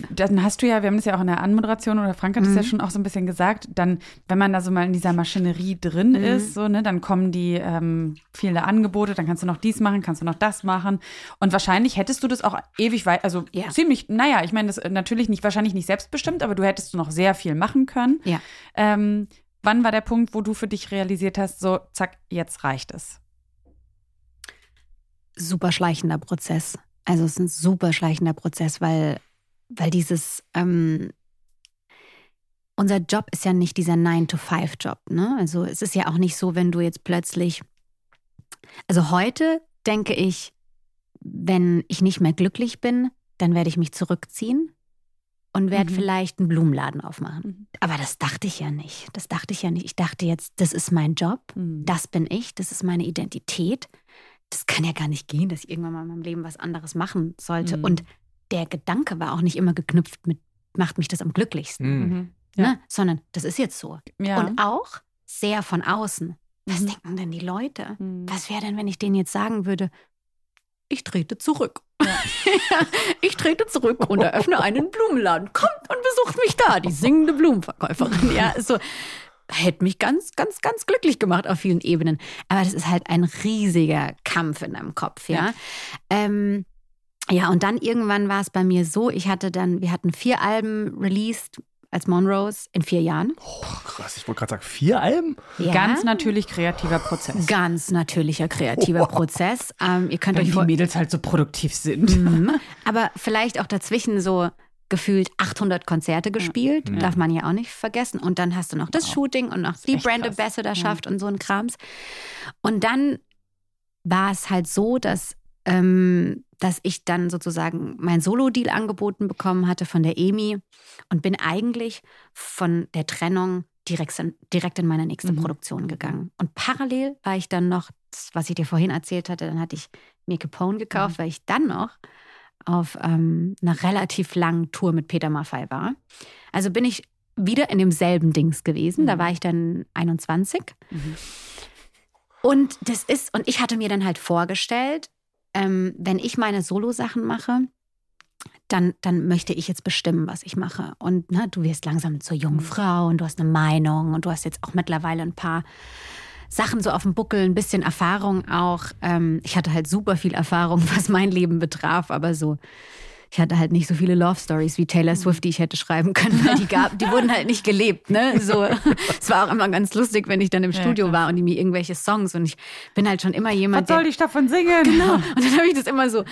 dann hast du ja, wir haben das ja auch in der Anmoderation oder Frank hat es Mhm. ja schon auch so ein bisschen gesagt, dann, wenn man da so mal in dieser Maschinerie drin Mhm. ist, so, ne, dann kommen die ähm, viele Angebote, dann kannst du noch dies machen, kannst du noch das machen. Und wahrscheinlich hättest du das auch ewig weit, also Ja. ziemlich, naja, ich meine, das äh, natürlich nicht, wahrscheinlich nicht selbstbestimmt, aber du hättest noch sehr viel machen können. Ja. Ähm, wann war der Punkt, wo du für dich realisiert hast, so, zack, jetzt reicht es? Super schleichender Prozess. Also es ist ein super schleichender Prozess, weil, weil dieses, ähm, unser Job ist ja nicht dieser 9-to-5-Job. Ne? Also es ist ja auch nicht so, wenn du jetzt plötzlich, also heute denke ich, wenn ich nicht mehr glücklich bin, dann werde ich mich zurückziehen und werde Mhm. vielleicht einen Blumenladen aufmachen. Mhm. Aber das dachte ich ja nicht. Das dachte ich ja nicht. Ich dachte jetzt, das ist mein Job, Mhm. das bin ich, das ist meine Identität. Das kann ja gar nicht gehen, dass ich irgendwann mal in meinem Leben was anderes machen sollte. Mhm. Und der Gedanke war auch nicht immer geknüpft mit, macht mich das am glücklichsten, Mhm. Mhm. Ja. ne? sondern das ist jetzt so. Ja. Und auch sehr von außen. Was Mhm. denken denn die Leute? Mhm. Was wäre denn, wenn ich denen jetzt sagen würde, ich trete zurück. ich trete zurück und eröffne einen Blumenladen. Kommt und besucht mich da, die singende Blumenverkäuferin. Ja, so hätte mich ganz, ganz, ganz glücklich gemacht auf vielen Ebenen. Aber das ist halt ein riesiger Kampf in deinem Kopf, ja. Ja. Ähm, ja, und dann irgendwann war es bei mir so, ich hatte dann, wir hatten vier Alben released als Monrose in vier Jahren. Oh, krass, ich wollte gerade sagen, vier Alben? Ja. Ganz natürlich kreativer Prozess. Ganz natürlicher kreativer Wow. Prozess. Ähm, ihr könnt Wenn euch die Mädels halt so produktiv sind. Mhm. Aber vielleicht auch dazwischen so gefühlt 800 Konzerte gespielt, Ja. darf man ja auch nicht vergessen. Und dann hast du noch das Shooting und noch die Brand krass. Ambassadorschaft und so ein Krams. Und dann war es halt so, dass, ähm, dass ich dann sozusagen mein Solo-Deal angeboten bekommen hatte von der EMI und bin eigentlich von der Trennung direkt, in- direkt in meine nächste Mhm. Produktion gegangen. Und parallel war ich dann noch, was ich dir vorhin erzählt hatte, dann hatte ich mir Capone gekauft, weil ich dann noch auf ähm, einer relativ langen Tour mit Peter Maffay war. Also bin ich wieder in demselben Dings gewesen. Da Mhm. war ich dann 21. Mhm. Und das ist, und ich hatte mir dann halt vorgestellt, ähm, wenn ich meine Solo-Sachen mache, dann, dann möchte ich jetzt bestimmen, was ich mache. Und ne, du wirst langsam zur jungen. Frau und du hast eine Meinung und du hast jetzt auch mittlerweile ein paar Sachen so auf dem Buckel, ein bisschen Erfahrung auch. Ähm, ich hatte halt super viel Erfahrung, was mein Leben betraf, aber so ich hatte halt nicht so viele Love Stories wie Taylor Swift, die ich hätte schreiben können, weil die gab, die wurden halt nicht gelebt. Ne? So, es war auch immer ganz lustig, wenn ich dann im Studio Ja, war und die mir irgendwelche Songs und ich bin halt schon immer jemand, Was soll ich davon singen? Genau. Und dann habe ich das immer so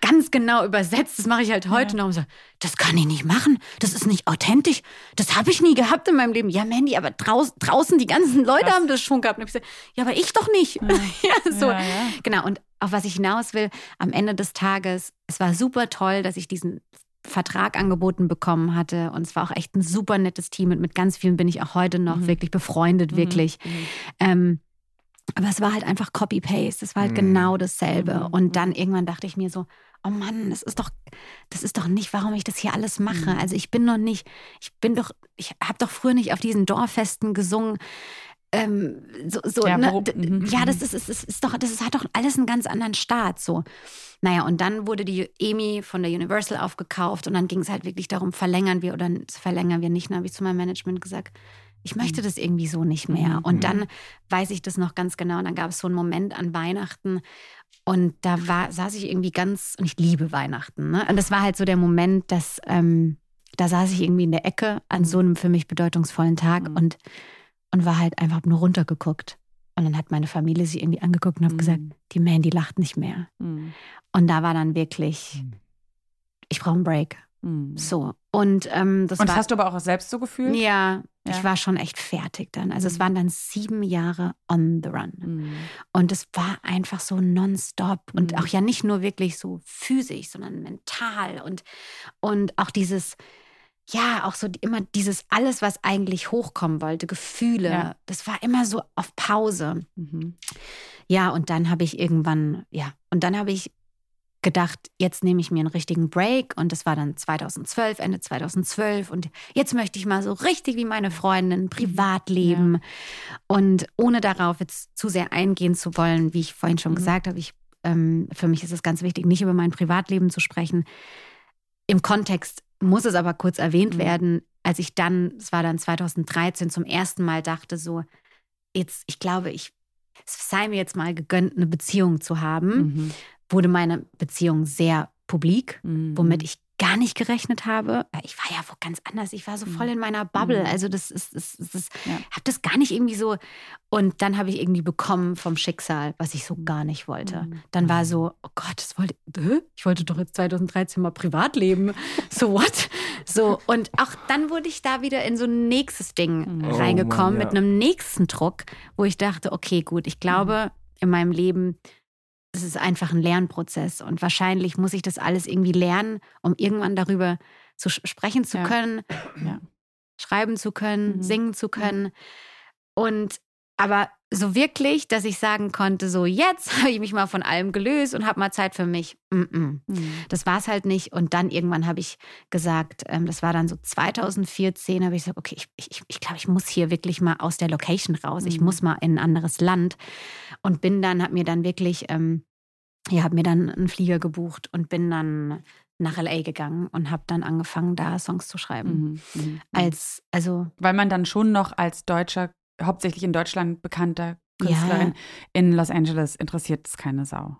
ganz genau übersetzt. Das mache ich halt heute noch und so, das kann ich nicht machen. Das ist nicht authentisch. Das habe ich nie gehabt in meinem Leben. Ja, Mandy, aber draus, draußen die ganzen Leute haben das schon gehabt. Und ich so, ja, aber ich doch nicht. Ja, so. Ja, ja. Genau. Und auf was ich hinaus will, am Ende des Tages, es war super toll, dass ich diesen Vertrag angeboten bekommen hatte. Und es war auch echt ein super nettes Team. Und mit ganz vielen bin ich auch heute noch Mhm. wirklich befreundet, wirklich. Ähm, aber es war halt einfach Copy-Paste. Es war halt Mhm. genau dasselbe. Mhm. Und dann irgendwann dachte ich mir so, oh Mann, das ist doch, das ist doch nicht, warum ich das hier alles mache. Mhm. Also ich bin noch nicht, ich bin doch, ich habe doch früher nicht auf diesen Dorffesten gesungen. Ähm, so, so, Ja, ne? mhm. ja, das ist, ist, ist, ist doch, das ist, hat doch alles einen ganz anderen Start. So. Naja, und dann wurde die EMI von der Universal aufgekauft und dann ging es halt wirklich darum, verlängern wir oder verlängern wir nicht. Dann habe ich zu meinem Management gesagt, ich möchte das irgendwie so nicht mehr. Mhm. Und dann weiß ich das noch ganz genau. Und dann gab es so einen Moment an Weihnachten und da war, saß ich irgendwie ganz, und ich liebe Weihnachten. Ne? Und das war halt so der Moment, dass ähm, da saß ich irgendwie in der Ecke an so einem für mich bedeutungsvollen Tag Mhm. und, und war halt einfach nur runtergeguckt. Und dann hat meine Familie sie irgendwie angeguckt und hat Mhm. gesagt, die Mandy lacht nicht mehr. Mhm. Und da war dann wirklich, Mhm. ich brauche einen Break. Mhm. So. Und ähm, das Und das war. hast du aber auch selbst so gefühlt? ja, Ja. ich war schon echt fertig dann. Also es Mhm. waren dann sieben Jahre on the run. Mhm. Und es war einfach so nonstop. Und Mhm. auch ja nicht nur wirklich so physisch, sondern mental. Und, und auch dieses, ja, auch so immer dieses alles, was eigentlich hochkommen wollte, Gefühle, Ja. das war immer so auf Pause. Mhm. Ja, und dann habe ich irgendwann, ja, und dann habe ich gedacht, jetzt nehme ich mir einen richtigen Break und das war dann 2012, Ende 2012 und jetzt möchte ich mal so richtig wie meine Freundin privat leben und ohne darauf jetzt zu sehr eingehen zu wollen, wie ich vorhin schon Mhm. gesagt habe, ich, ähm, für mich ist es ganz wichtig, nicht über mein Privatleben zu sprechen. Im Kontext muss es aber kurz erwähnt Mhm. werden, als ich dann, es war dann 2013, zum ersten Mal dachte so, jetzt, ich glaube, ich, es sei mir jetzt mal gegönnt, eine Beziehung zu haben, Mhm. Wurde meine Beziehung sehr publik, Mhm. womit ich gar nicht gerechnet habe. Ich war ja wo ganz anders. Ich war so voll in meiner Bubble. Mhm. Also das ist, das, das, das Ja. habe das gar nicht irgendwie so. Und dann habe ich irgendwie bekommen vom Schicksal, was ich so gar nicht wollte. Mhm. Dann war so, oh Gott, das wollte, ich wollte doch jetzt 2013 mal privat leben. So what? So und auch dann wurde ich da wieder in so ein nächstes Ding Mhm. Oh reingekommen Mann, ja. mit einem nächsten Druck, wo ich dachte, okay, gut, ich glaube in meinem Leben es ist einfach ein Lernprozess und wahrscheinlich muss ich das alles irgendwie lernen, um irgendwann darüber zu sprechen zu Ja. können, Ja. schreiben zu können, Mhm. singen zu können. Und aber so wirklich, dass ich sagen konnte, so jetzt habe ich mich mal von allem gelöst und habe mal Zeit für mich. Mm -mm. Mhm. Das war es halt nicht. Und dann irgendwann habe ich gesagt, ähm, das war dann so 2014, habe ich gesagt, okay, ich, ich, ich glaube, ich muss hier wirklich mal aus der Location raus. Ich Mhm. muss mal in ein anderes Land. Und bin dann, habe mir dann wirklich, ähm, ja, habe mir dann einen Flieger gebucht und bin dann nach LA gegangen und habe dann angefangen, da Songs zu schreiben. Mhm. Mhm. Als, also, Weil man dann schon noch als Deutscher, hauptsächlich in Deutschland bekannter Künstler Ja. in, Los Angeles interessiert es keine Sau.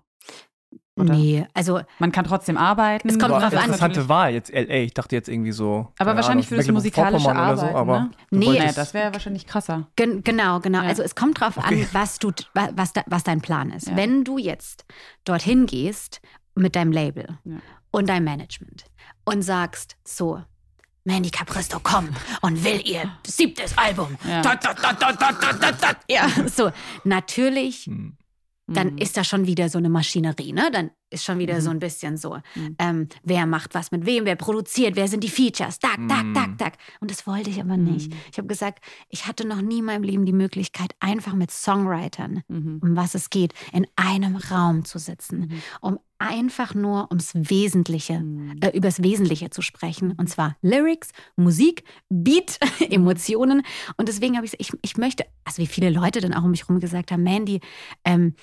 Oder? nee, also Man kann trotzdem arbeiten. Es kommt drauf an. interessante Wahl jetzt LA. Ich dachte jetzt irgendwie so. Aber wahrscheinlich Ahnung, für das musikalische Mecklenburg-Vorpommern Arbeiten, aber ne? Nee. das wäre wahrscheinlich krasser. Gen genau, genau. Ja. Also es kommt drauf Okay. an, was du, wa- was, da, was dein Plan ist. Ja. Wenn du jetzt dorthin gehst mit deinem Label Ja. und deinem Management und sagst, so, Mandy Capristo kommt und will ihr siebtes Album. Ja. Da, da, da. Ja, so. Natürlich, Hm. dann Mhm. ist da schon wieder so eine Maschinerie, ne? Dann ist schon wieder Mhm. so ein bisschen so, Mhm. ähm, wer macht was mit wem, wer produziert, wer sind die Features, tak, tak, Mhm. tak, tak. Und das wollte ich aber Mhm. nicht. Ich habe gesagt, ich hatte noch nie in meinem Leben die Möglichkeit, einfach mit Songwritern, Mhm. um was es geht, in einem Raum zu sitzen, Mhm. um einfach nur ums Wesentliche, Mhm. äh, übers Wesentliche zu sprechen. Und zwar Lyrics, Musik, Beat, Emotionen. Und deswegen habe ich, ich, ich möchte, also wie viele Leute dann auch um mich herum gesagt haben, Mandy, ähm,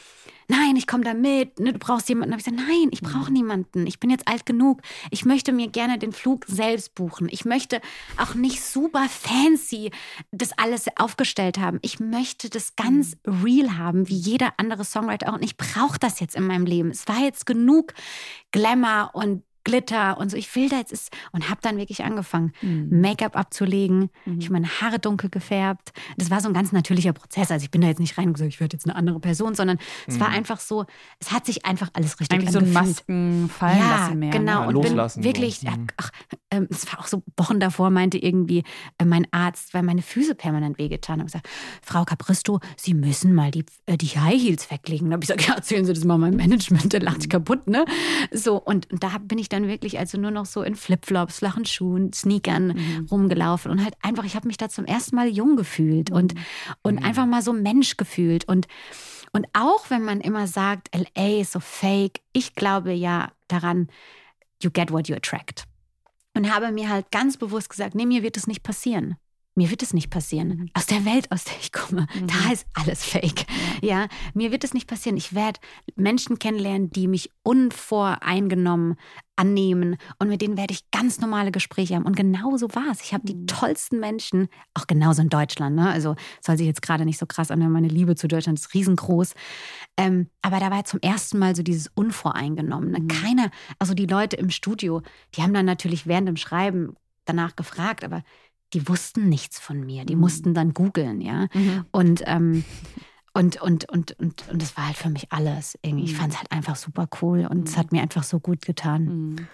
nein, ich komme da mit, ne, du brauchst jemanden. Da habe ich gesagt, nein, ich brauche niemanden. Ich bin jetzt alt genug. Ich möchte mir gerne den Flug selbst buchen. Ich möchte auch nicht super fancy das alles aufgestellt haben. Ich möchte das ganz real haben, wie jeder andere Songwriter auch. Und ich brauche das jetzt in meinem Leben. Es war jetzt genug Glamour und Glitter und so. Ich will da jetzt ist und habe dann wirklich angefangen, Mhm. Make-up abzulegen. Mhm. Ich habe meine Haare dunkel gefärbt. Das war so ein ganz natürlicher Prozess. Also ich bin da jetzt nicht rein und gesagt, ich werde jetzt eine andere Person, sondern es war einfach so, es hat sich einfach alles richtig Eigentlich so ein angefühlt. Masken fallen ja, lassen mehr. genau. Ja, und loslassen bin wirklich, so. Mhm. ach, ähm, es war auch so Wochen davor, meinte irgendwie äh, mein Arzt, weil meine Füße permanent wehgetan haben, gesagt, Frau Capristo, Sie müssen mal die, äh, die High Heels weglegen. Da habe ich gesagt, ja, erzählen Sie das mal meinem Management, der lacht sich kaputt, ne? So, und, und da bin ich dann wirklich also nur noch so in Flipflops, flachen Schuhen, Sneakern Mhm. rumgelaufen und halt einfach, ich habe mich da zum ersten Mal jung gefühlt und, und Mhm. einfach mal so Mensch gefühlt und und auch wenn man immer sagt, LA ist so fake, ich glaube ja daran, you get what you attract. Und habe mir halt ganz bewusst gesagt, nee, mir wird es nicht passieren. Mir wird es nicht passieren. Mhm. Aus der Welt, aus der ich komme, Mhm. da ist alles fake. Ja, mir wird es nicht passieren. Ich werde Menschen kennenlernen, die mich unvoreingenommen annehmen und mit denen werde ich ganz normale Gespräche haben. Und genau so war es. Ich habe die Mhm. tollsten Menschen, auch genauso in Deutschland. Ne? Also soll sich jetzt gerade nicht so krass anhören. Meine Liebe zu Deutschland ist riesengroß. Ähm, aber da war zum ersten Mal so dieses Unvoreingenommene. Mhm. Keiner, also die Leute im Studio, die haben dann natürlich während dem Schreiben danach gefragt, aber die wussten nichts von mir. Die Mhm. mussten dann googeln, ja. Mhm. Und, ähm, und, und, und, und, und das war halt für mich alles. Irgendwie. Ich Mhm. fand es halt einfach super cool und es Mhm. hat mir einfach so gut getan.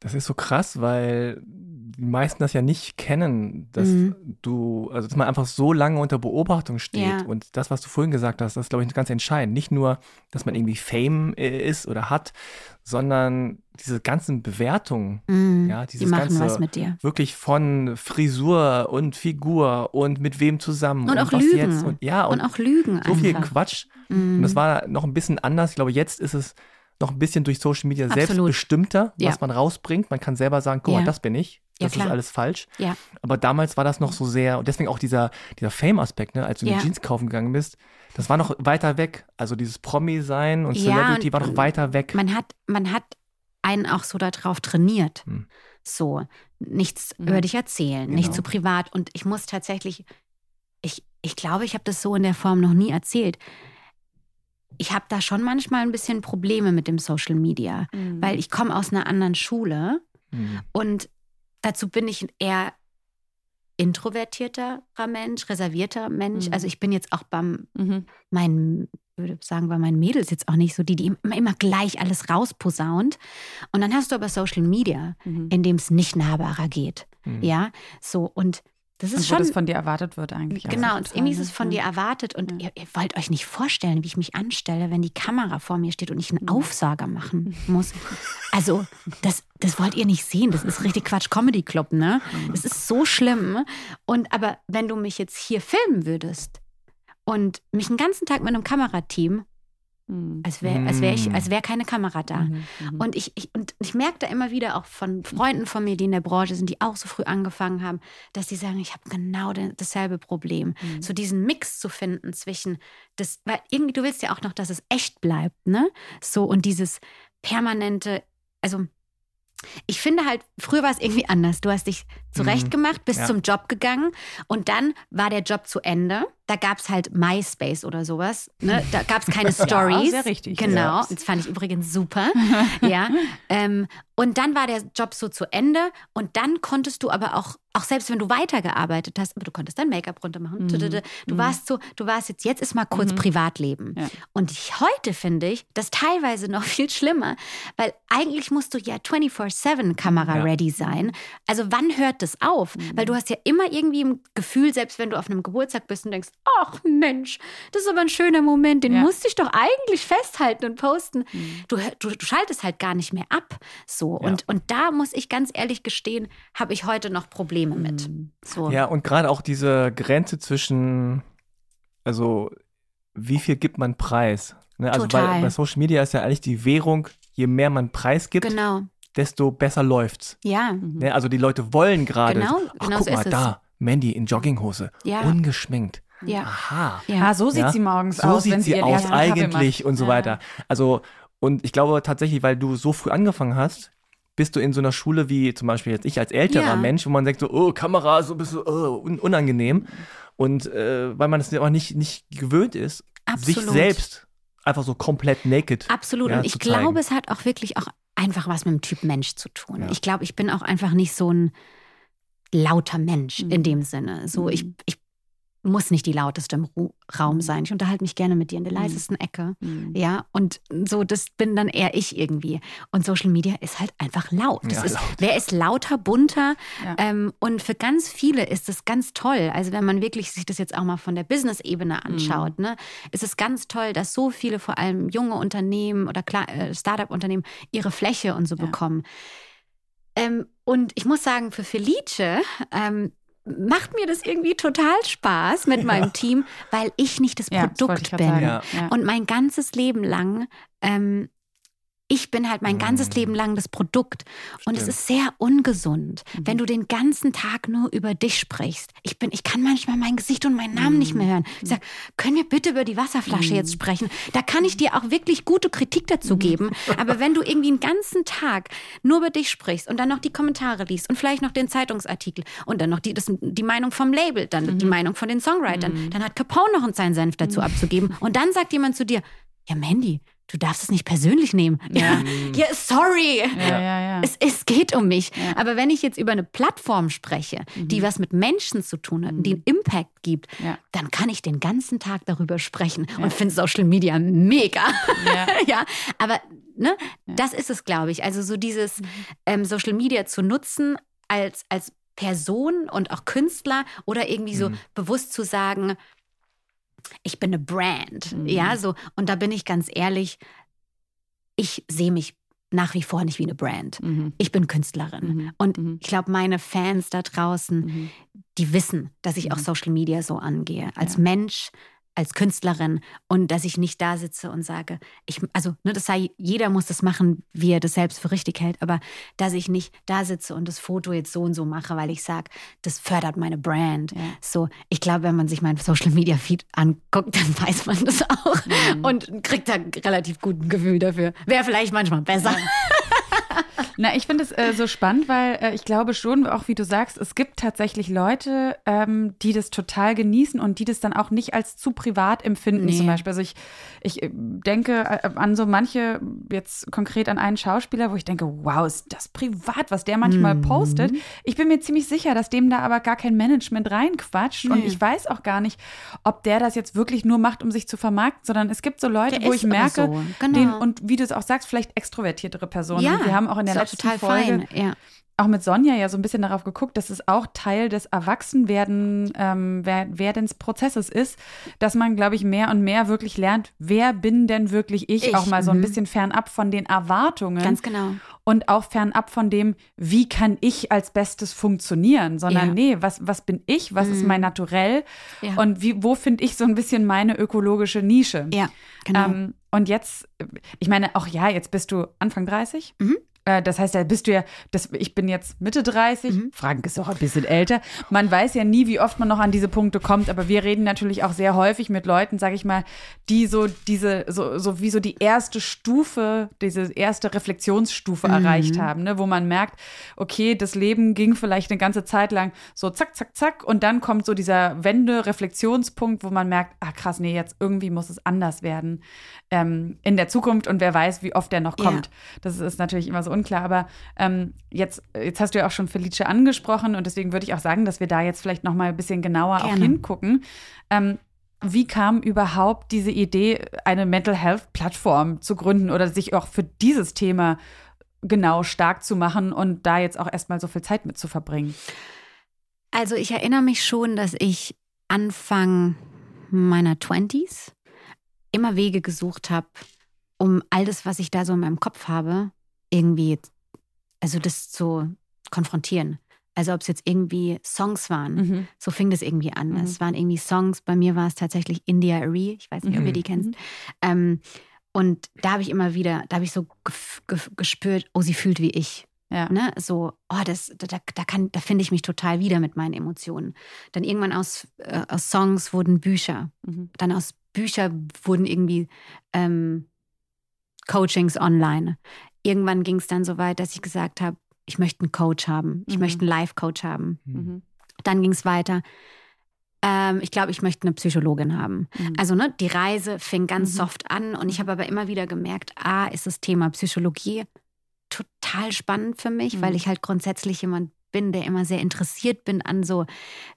Mhm. Das ist so krass, weil die meisten das ja nicht kennen, dass Mhm. du, also dass man einfach so lange unter Beobachtung steht. Ja. Und das, was du vorhin gesagt hast, das ist, glaube ich, ganz entscheidend. Nicht nur, dass man irgendwie Fame äh, ist oder hat, sondern diese ganzen Bewertungen, Mhm. ja, die dieses machen ganze was mit dir. wirklich von Frisur und Figur und mit wem zusammen Und auch was Lügen. jetzt und ja Und, und, auch Lügen so viel einfach. Quatsch. Mhm. Und das war noch ein bisschen anders. Ich glaube, jetzt ist es noch ein bisschen durch Social Media Absolut. selbstbestimmter, Ja. was man rausbringt. Man kann selber sagen, guck Ja. mal, das bin ich. Ja, Das ist klar. alles falsch. Ja. Aber damals war das noch so sehr, und deswegen auch dieser, dieser Fame-Aspekt, ne, als du Ja. die Jeans kaufen gegangen bist, das war noch weiter weg. Also dieses Promi-Sein und Ja, Celebrity und- war noch weiter weg. man hat, man hat einen auch so darauf trainiert. Hm. So, nichts Mhm. über dich erzählen, Genau. nicht zu privat. Und ich muss tatsächlich, ich, ich glaube, ich habe das so in der Form noch nie erzählt. Ich habe da schon manchmal ein bisschen Probleme mit dem Social Media, Mhm. weil ich komme aus einer anderen Schule Hm. und dazu bin ich ein eher introvertierterer Mensch, reservierter Mensch. Mhm. Also ich bin jetzt auch beim Mhm. meinen, würde sagen, bei meinen Mädels jetzt auch nicht so, die, die immer, immer gleich alles rausposaunt. Und dann hast du aber Social Media, Mhm. in dem es nicht nahbarer geht. Hm. Ja, so und das ist Und wo schon. das von dir erwartet wird eigentlich. Genau, und irgendwie ist es von dir erwartet und Ja. ihr, ihr wollt euch nicht vorstellen, wie ich mich anstelle, wenn die Kamera vor mir steht und ich einen Mhm. Aufsager machen muss. Also, das, das wollt ihr nicht sehen. Das ist richtig Quatsch Comedy Club, ne? Mhm. Das ist so schlimm. Und aber wenn du mich jetzt hier filmen würdest und mich einen ganzen Tag mit einem Kamerateam. Als wäre als wär ich, Mhm. als wäre keine Kamera da. Mhm. Mhm. Und ich, ich, und ich merke da immer wieder auch von Freunden von mir, die in der Branche sind, die auch so früh angefangen haben, dass die sagen, ich habe genau dasselbe Problem. Mhm. So diesen Mix zu finden zwischen das, weil irgendwie, du willst ja auch noch, dass es echt bleibt, ne? So und dieses permanente, also ich finde halt, früher war es irgendwie anders. Du hast dich zurechtgemacht, bist Ja. zum Job gegangen und dann war der Job zu Ende. Da gab es halt MySpace oder sowas. Ne? Da gab es keine Stories. sehr richtig. Genau, Ja. das fand ich übrigens super. ja. Ähm, und dann war der Job so zu Ende und dann konntest du aber auch, auch selbst wenn du weitergearbeitet hast, aber du konntest dein Make-up runter machen. Mhm. Du Mhm. warst so, du warst jetzt, jetzt ist mal kurz Mhm. Privatleben. Ja. Und ich, heute finde ich das teilweise noch viel schlimmer, weil eigentlich musst du ja 24-7 Kamera Ja. ready sein. Also wann hört das auf? Mhm. Weil du hast ja immer irgendwie ein Gefühl, selbst wenn du auf einem Geburtstag bist und denkst, ach Mensch, das ist aber ein schöner Moment, den Ja. musste ich doch eigentlich festhalten und posten. Mhm. Du, du, du schaltest halt gar nicht mehr ab. So. Ja. Und, und da muss ich ganz ehrlich gestehen, habe ich heute noch Probleme mit. Mhm. So. Ja, und gerade auch diese Grenze zwischen, also wie viel gibt man preis? Ne? Also Total. bei, bei Social Media ist ja eigentlich die Währung, je mehr man preisgibt, Genau. Desto besser läuft's. Ja. Ne? Also die Leute wollen gerade, Genau, ach genau guck so mal ist es. da, Mandy in Jogginghose, Ja. ungeschminkt. Ja. Aha. Ja. Ah, so sieht Ja. sie morgens So aus, sieht wenn sie ihren aus eigentlich und so Ja. weiter. Also, und ich glaube tatsächlich, weil du so früh angefangen hast, bist du in so einer Schule wie zum Beispiel jetzt ich als älterer Ja. Mensch, wo man denkt so, oh, Kamera, so ein bisschen oh, un unangenehm. Und äh, weil man es aber nicht, nicht gewöhnt ist, sich Absolut. selbst einfach so komplett naked. Absolut. ja, und ich glaube, es hat auch wirklich auch einfach was mit dem Typ Mensch zu tun. Ja. Ich glaube, ich bin auch einfach nicht so ein lauter Mensch Mhm. in dem Sinne. So, ich, Mhm. ich muss nicht die lauteste im Ru Raum sein. Ich unterhalte mich gerne mit dir in der Mhm. leisesten Ecke. Mhm. Ja, und so, das bin dann eher ich irgendwie. Und Social Media ist halt einfach laut. Ja, ist, laut. Wer ist lauter, bunter? Ja. Ähm, und für ganz viele ist das ganz toll. Also wenn man wirklich sich das jetzt auch mal von der Business-Ebene anschaut, ne, ist es ganz toll, dass so viele, vor allem junge Unternehmen oder äh, Startup-Unternehmen, ihre Fläche und so Ja. bekommen. Ähm, und ich muss sagen, für Felice ähm, macht mir das irgendwie total Spaß mit meinem Team, weil ich nicht das Ja, das Produkt grad bin. Ja. Ja. Und mein ganzes Leben lang, ähm, ich bin halt mein ganzes Mm. Leben lang das Produkt. Und es Stimmt. ist sehr ungesund, Mhm. wenn du den ganzen Tag nur über dich sprichst. Ich bin, ich kann manchmal mein Gesicht und meinen Namen nicht mehr hören. Ich sage, können wir bitte über die Wasserflasche Mhm. jetzt sprechen? Da kann ich dir auch wirklich gute Kritik dazu geben. Aber wenn du irgendwie den ganzen Tag nur über dich sprichst und dann noch die Kommentare liest und vielleicht noch den Zeitungsartikel und dann noch die, das, die Meinung vom Label, dann die Meinung von den Songwritern, dann hat Capone noch seinen Senf dazu abzugeben. Und dann sagt jemand zu dir, ja Mandy, du darfst es nicht persönlich nehmen. Ja, ja sorry. Ja, ja, ja. Es, es geht um mich. Ja. Aber wenn ich jetzt über eine Plattform spreche, die was mit Menschen zu tun hat, die einen Impact gibt, Ja. dann kann ich den ganzen Tag darüber sprechen und finde Social Media mega. Ja. ja, aber ne, das ist es, glaube ich. Also so dieses ähm, Social Media zu nutzen als, als Person und auch Künstler oder irgendwie so Mhm. bewusst zu sagen, ich bin eine Brand. Mhm. Ja, so. Und da bin ich ganz ehrlich, ich sehe mich nach wie vor nicht wie eine Brand. Mhm. Ich bin Künstlerin. Mhm. Und Mhm. ich glaube, meine Fans da draußen, Mhm. die wissen, dass ich auch Mhm. Social Media so angehe. Als Ja. Mensch, als Künstlerin und dass ich nicht da sitze und sage, ich, also ne, das sei, jeder muss das machen, wie er das selbst für richtig hält, aber dass ich nicht da sitze und das Foto jetzt so und so mache, weil ich sage, das fördert meine Brand. Ja. So, ich glaube, wenn man sich meinen Social Media Feed anguckt, dann weiß man das auch Mhm. und kriegt da relativ guten Gefühl dafür. Wäre vielleicht manchmal besser. Na, ich finde es äh, so spannend, weil äh, ich glaube schon, auch wie du sagst, es gibt tatsächlich Leute, ähm, die das total genießen und die das dann auch nicht als zu privat empfinden, Nee. zum Beispiel. Also ich, ich äh, denke äh, an so manche, jetzt konkret an einen Schauspieler, wo ich denke, wow, ist das privat, was der manchmal Mhm. postet. Ich bin mir ziemlich sicher, dass dem da aber gar kein Management reinquatscht und Nee. ich weiß auch gar nicht, ob der das jetzt wirklich nur macht, um sich zu vermarkten, sondern es gibt so Leute, Der wo ich merke, so, genau. den, und wie du es auch sagst, vielleicht extrovertiertere Personen. Ja, Und wir haben auch in der ist auch letzten total Folge fein. Ja. auch mit Sonja ja so ein bisschen darauf geguckt, dass es auch Teil des Erwachsenwerden, ähm, wer- werdens Prozesses ist, dass man, glaube ich, mehr und mehr wirklich lernt, wer bin denn wirklich ich, Ich, auch mal so ein mhm. bisschen fernab von den Erwartungen Ganz genau. und auch fernab von dem, wie kann ich als Bestes funktionieren, sondern Ja. nee, was, was bin ich, was ist Mhm. mein Naturell Ja. und wie, wo finde ich so ein bisschen meine ökologische Nische. Ja, genau. Ähm, und jetzt, ich meine, auch ja, jetzt bist du Anfang 30. Mhm. Äh, Das heißt, da bist du ja, das, ich bin jetzt Mitte 30, Mhm. Frank ist auch ein bisschen älter. Man weiß ja nie, wie oft man noch an diese Punkte kommt, aber wir reden natürlich auch sehr häufig mit Leuten, sage ich mal, die so diese, so, so wie so die erste Stufe, diese erste Reflexionsstufe Mhm. erreicht haben, ne? wo man merkt, okay, das Leben ging vielleicht eine ganze Zeit lang so zack, zack, zack und dann kommt so dieser Wende-Reflexionspunkt, wo man merkt, ah krass, nee, jetzt irgendwie muss es anders werden ähm, in der Zukunft und wer weiß, wie oft der noch Ja. kommt. Das ist natürlich immer so unklar, aber ähm, jetzt, jetzt hast du ja auch schon Felice angesprochen und deswegen würde ich auch sagen, dass wir da jetzt vielleicht noch mal ein bisschen genauer auch Gerne. hingucken. Ähm, wie kam überhaupt diese Idee, eine Mental Health Plattform zu gründen oder sich auch für dieses Thema genau stark zu machen und da jetzt auch erstmal so viel Zeit mit zu verbringen? Also ich erinnere mich schon, dass ich Anfang meiner 20s immer Wege gesucht habe, um all das, was ich da so in meinem Kopf habe, irgendwie, also das zu konfrontieren. Also ob es jetzt irgendwie Songs waren, Mhm. so fing das irgendwie an. Mhm. Es waren irgendwie Songs, bei mir war es tatsächlich India Arie, ich weiß nicht, ob ihr Mhm. die kennst. Ähm, und da habe ich immer wieder, da habe ich so gespürt, oh, sie fühlt wie ich. Ja. Ne? So, oh, das, da, da, kann, da finde ich mich total wieder mit meinen Emotionen. Dann irgendwann aus, äh, aus Songs wurden Bücher. Mhm. Dann aus Büchern wurden irgendwie ähm, Coachings online. Irgendwann ging es dann so weit, dass ich gesagt habe, ich möchte einen Coach haben. Ich Mhm. möchte einen Life-Coach haben. Mhm. Dann ging es weiter. Ähm, ich glaube, ich möchte eine Psychologin haben. Mhm. Also ne, die Reise fing ganz Mhm. soft an und ich habe aber immer wieder gemerkt, a, ist das Thema Psychologie total spannend für mich, Mhm. weil ich halt grundsätzlich jemand bin, der immer sehr interessiert bin an so,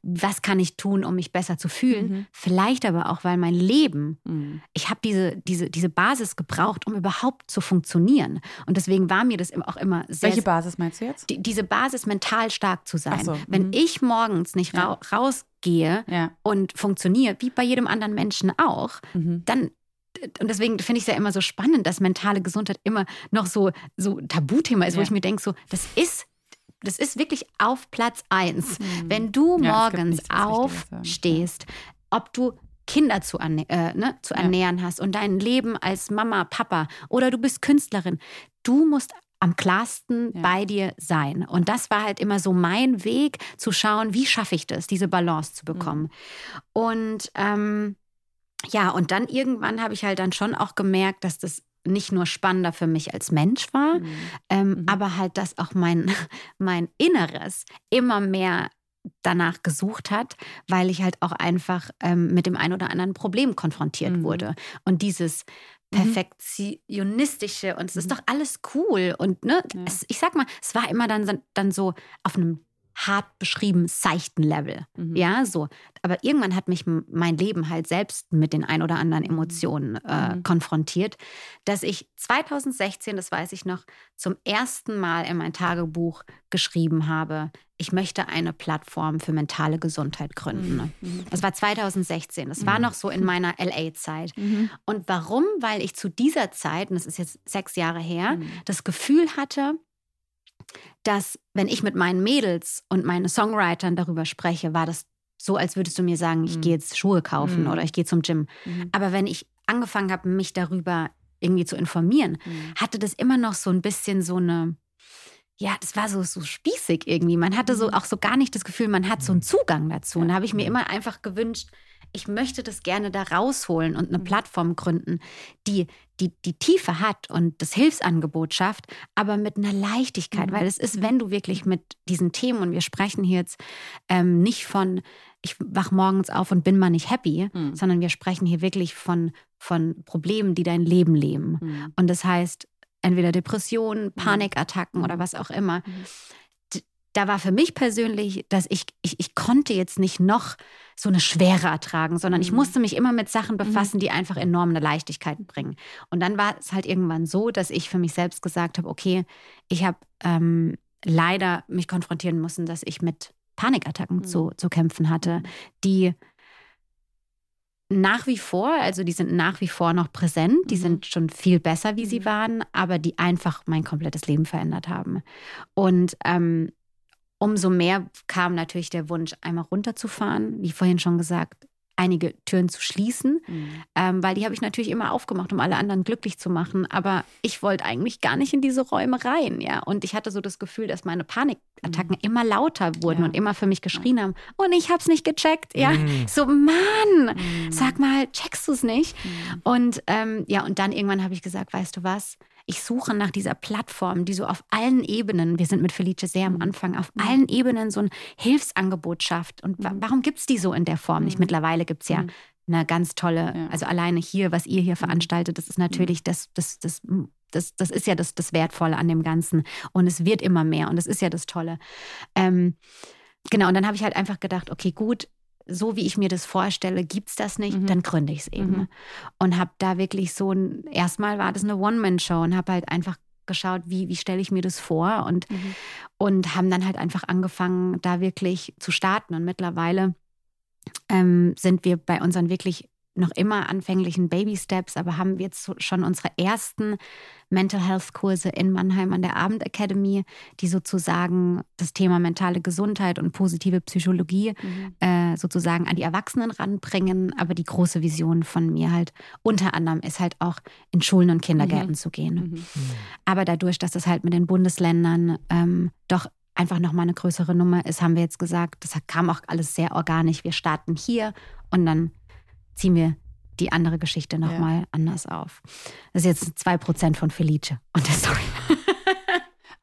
was kann ich tun, um mich besser zu fühlen. Mhm. Vielleicht aber auch, weil mein Leben Mhm. ich habe diese, diese, diese Basis gebraucht, um überhaupt zu funktionieren. Und deswegen war mir das auch immer sehr. Welche Basis meinst du jetzt? die, diese Basis, mental stark zu sein. So, Wenn mhm. ich morgens nicht Ja. ra rausgehe Ja. und funktioniere, wie bei jedem anderen Menschen auch, Mhm. dann. Und deswegen finde ich es ja immer so spannend, dass mentale Gesundheit immer noch so, so Tabuthema ist, wo Ja. ich mir denke, so, das ist. Das ist wirklich auf Platz eins. Mhm. Wenn du Ja, morgens ja. aufstehst, ob du Kinder zu, erne äh, ne, zu Ja. ernähren hast und dein Leben als Mama, Papa oder du bist Künstlerin, du musst am klarsten Ja. bei dir sein. Und das war halt immer so mein Weg, zu schauen, wie schaffe ich das, diese Balance zu bekommen. Und ähm, ja, und dann irgendwann habe ich halt dann schon auch gemerkt, dass das nicht nur spannender für mich als Mensch war, Mhm. ähm, Mhm. aber halt, dass auch mein, mein Inneres immer mehr danach gesucht hat, weil ich halt auch einfach ähm, mit dem ein oder anderen Problem konfrontiert Mhm. wurde. Und dieses Mhm. perfektionistische und es ist Mhm. doch alles cool und ne, Ja. es, ich sag mal, es war immer dann, dann so auf einem hart beschrieben seichten Level. Mhm. Ja, so. Aber irgendwann hat mich mein Leben halt selbst mit den ein oder anderen Emotionen äh, Mhm. konfrontiert, dass ich 2016, das weiß ich noch, zum ersten Mal in mein Tagebuch geschrieben habe, ich möchte eine Plattform für mentale Gesundheit gründen. Mhm. Das war 2016. Das war Mhm. noch so in meiner LA-Zeit. Mhm. Und warum? Weil ich zu dieser Zeit, und das ist jetzt sechs Jahre her, Mhm. das Gefühl hatte, dass wenn ich mit meinen Mädels und meinen Songwritern darüber spreche, war das so, als würdest du mir sagen, ich Mhm. gehe jetzt Schuhe kaufen Mhm. oder ich gehe zum Gym. Mhm. Aber wenn ich angefangen habe, mich darüber irgendwie zu informieren, Mhm. hatte das immer noch so ein bisschen so eine, ja, das war so, so spießig irgendwie. Man hatte so Mhm. auch so gar nicht das Gefühl, man hat so einen Zugang dazu. Und da habe ich mir Mhm. immer einfach gewünscht, ich möchte das gerne da rausholen und eine Mhm. Plattform gründen, die, die die Tiefe hat und das Hilfsangebot schafft, aber mit einer Leichtigkeit. Mhm. Weil es ist, wenn du wirklich mit diesen Themen, und wir sprechen hier jetzt ähm, nicht von, ich wach morgens auf und bin mal nicht happy, Mhm. sondern wir sprechen hier wirklich von, von Problemen, die dein Leben leben. Mhm. Und das heißt, entweder Depressionen, Panikattacken Mhm. oder was auch immer. Mhm. Da war für mich persönlich, dass ich, ich, ich konnte jetzt nicht noch so eine Schwere ertragen, sondern ich Mhm. musste mich immer mit Sachen befassen, die einfach enorm eine Leichtigkeit bringen. Und dann war es halt irgendwann so, dass ich für mich selbst gesagt habe, okay, ich habe ähm, leider mich konfrontieren müssen, dass ich mit Panikattacken Mhm. zu, zu kämpfen hatte, die nach wie vor, also die sind nach wie vor noch präsent, die Mhm. sind schon viel besser, wie sie Mhm. waren, aber die einfach mein komplettes Leben verändert haben. Und ähm, umso mehr kam natürlich der Wunsch, einmal runterzufahren, wie vorhin schon gesagt, einige Türen zu schließen, Mhm. ähm, weil die habe ich natürlich immer aufgemacht, um alle anderen glücklich zu machen. Aber ich wollte eigentlich gar nicht in diese Räume rein, ja. Und ich hatte so das Gefühl, dass meine Panikattacken immer lauter wurden Ja. und immer für mich geschrien haben. Und ich habe es nicht gecheckt, ja. Mhm. So, Mann, Mhm. sag mal, checkst du es nicht? Mhm. Und ähm, ja, und dann irgendwann habe ich gesagt, weißt du was? Ich suche nach dieser Plattform, die so auf allen Ebenen, wir sind mit Felice sehr am Mhm. Anfang, auf Mhm. allen Ebenen so ein Hilfsangebot schafft. Und Mhm. warum gibt es die so in der Form nicht? Mhm. Mittlerweile gibt es ja Mhm. eine ganz tolle, Ja. also alleine hier, was ihr hier veranstaltet, das ist natürlich das, das, das, das, das ist ja das, das Wertvolle an dem Ganzen. Und es wird immer mehr und das ist ja das Tolle. Ähm, genau, und dann habe ich halt einfach gedacht, okay, gut, so wie ich mir das vorstelle, gibt es das nicht, Mhm. dann gründe ich es eben. Mhm. Und habe da wirklich so ein, erstmal war das eine One-Man-Show und habe halt einfach geschaut, wie, wie stelle ich mir das vor und, Mhm. und haben dann halt einfach angefangen, da wirklich zu starten. Und mittlerweile ähm, sind wir bei unseren wirklich noch immer anfänglichen Baby Steps, aber haben jetzt schon unsere ersten Mental Health Kurse in Mannheim an der Abend Academy, die sozusagen das Thema mentale Gesundheit und positive Psychologie Mhm. äh, sozusagen an die Erwachsenen ranbringen. Aber die große Vision von mir halt unter anderem ist halt auch in Schulen und Kindergärten Mhm. zu gehen. Mhm. Aber dadurch, dass das halt mit den Bundesländern ähm, doch einfach nochmal eine größere Nummer ist, haben wir jetzt gesagt, das kam auch alles sehr organisch. Wir starten hier und dann ziehen wir die andere Geschichte nochmal anders auf. Das ist jetzt 2% von Felice und der Story.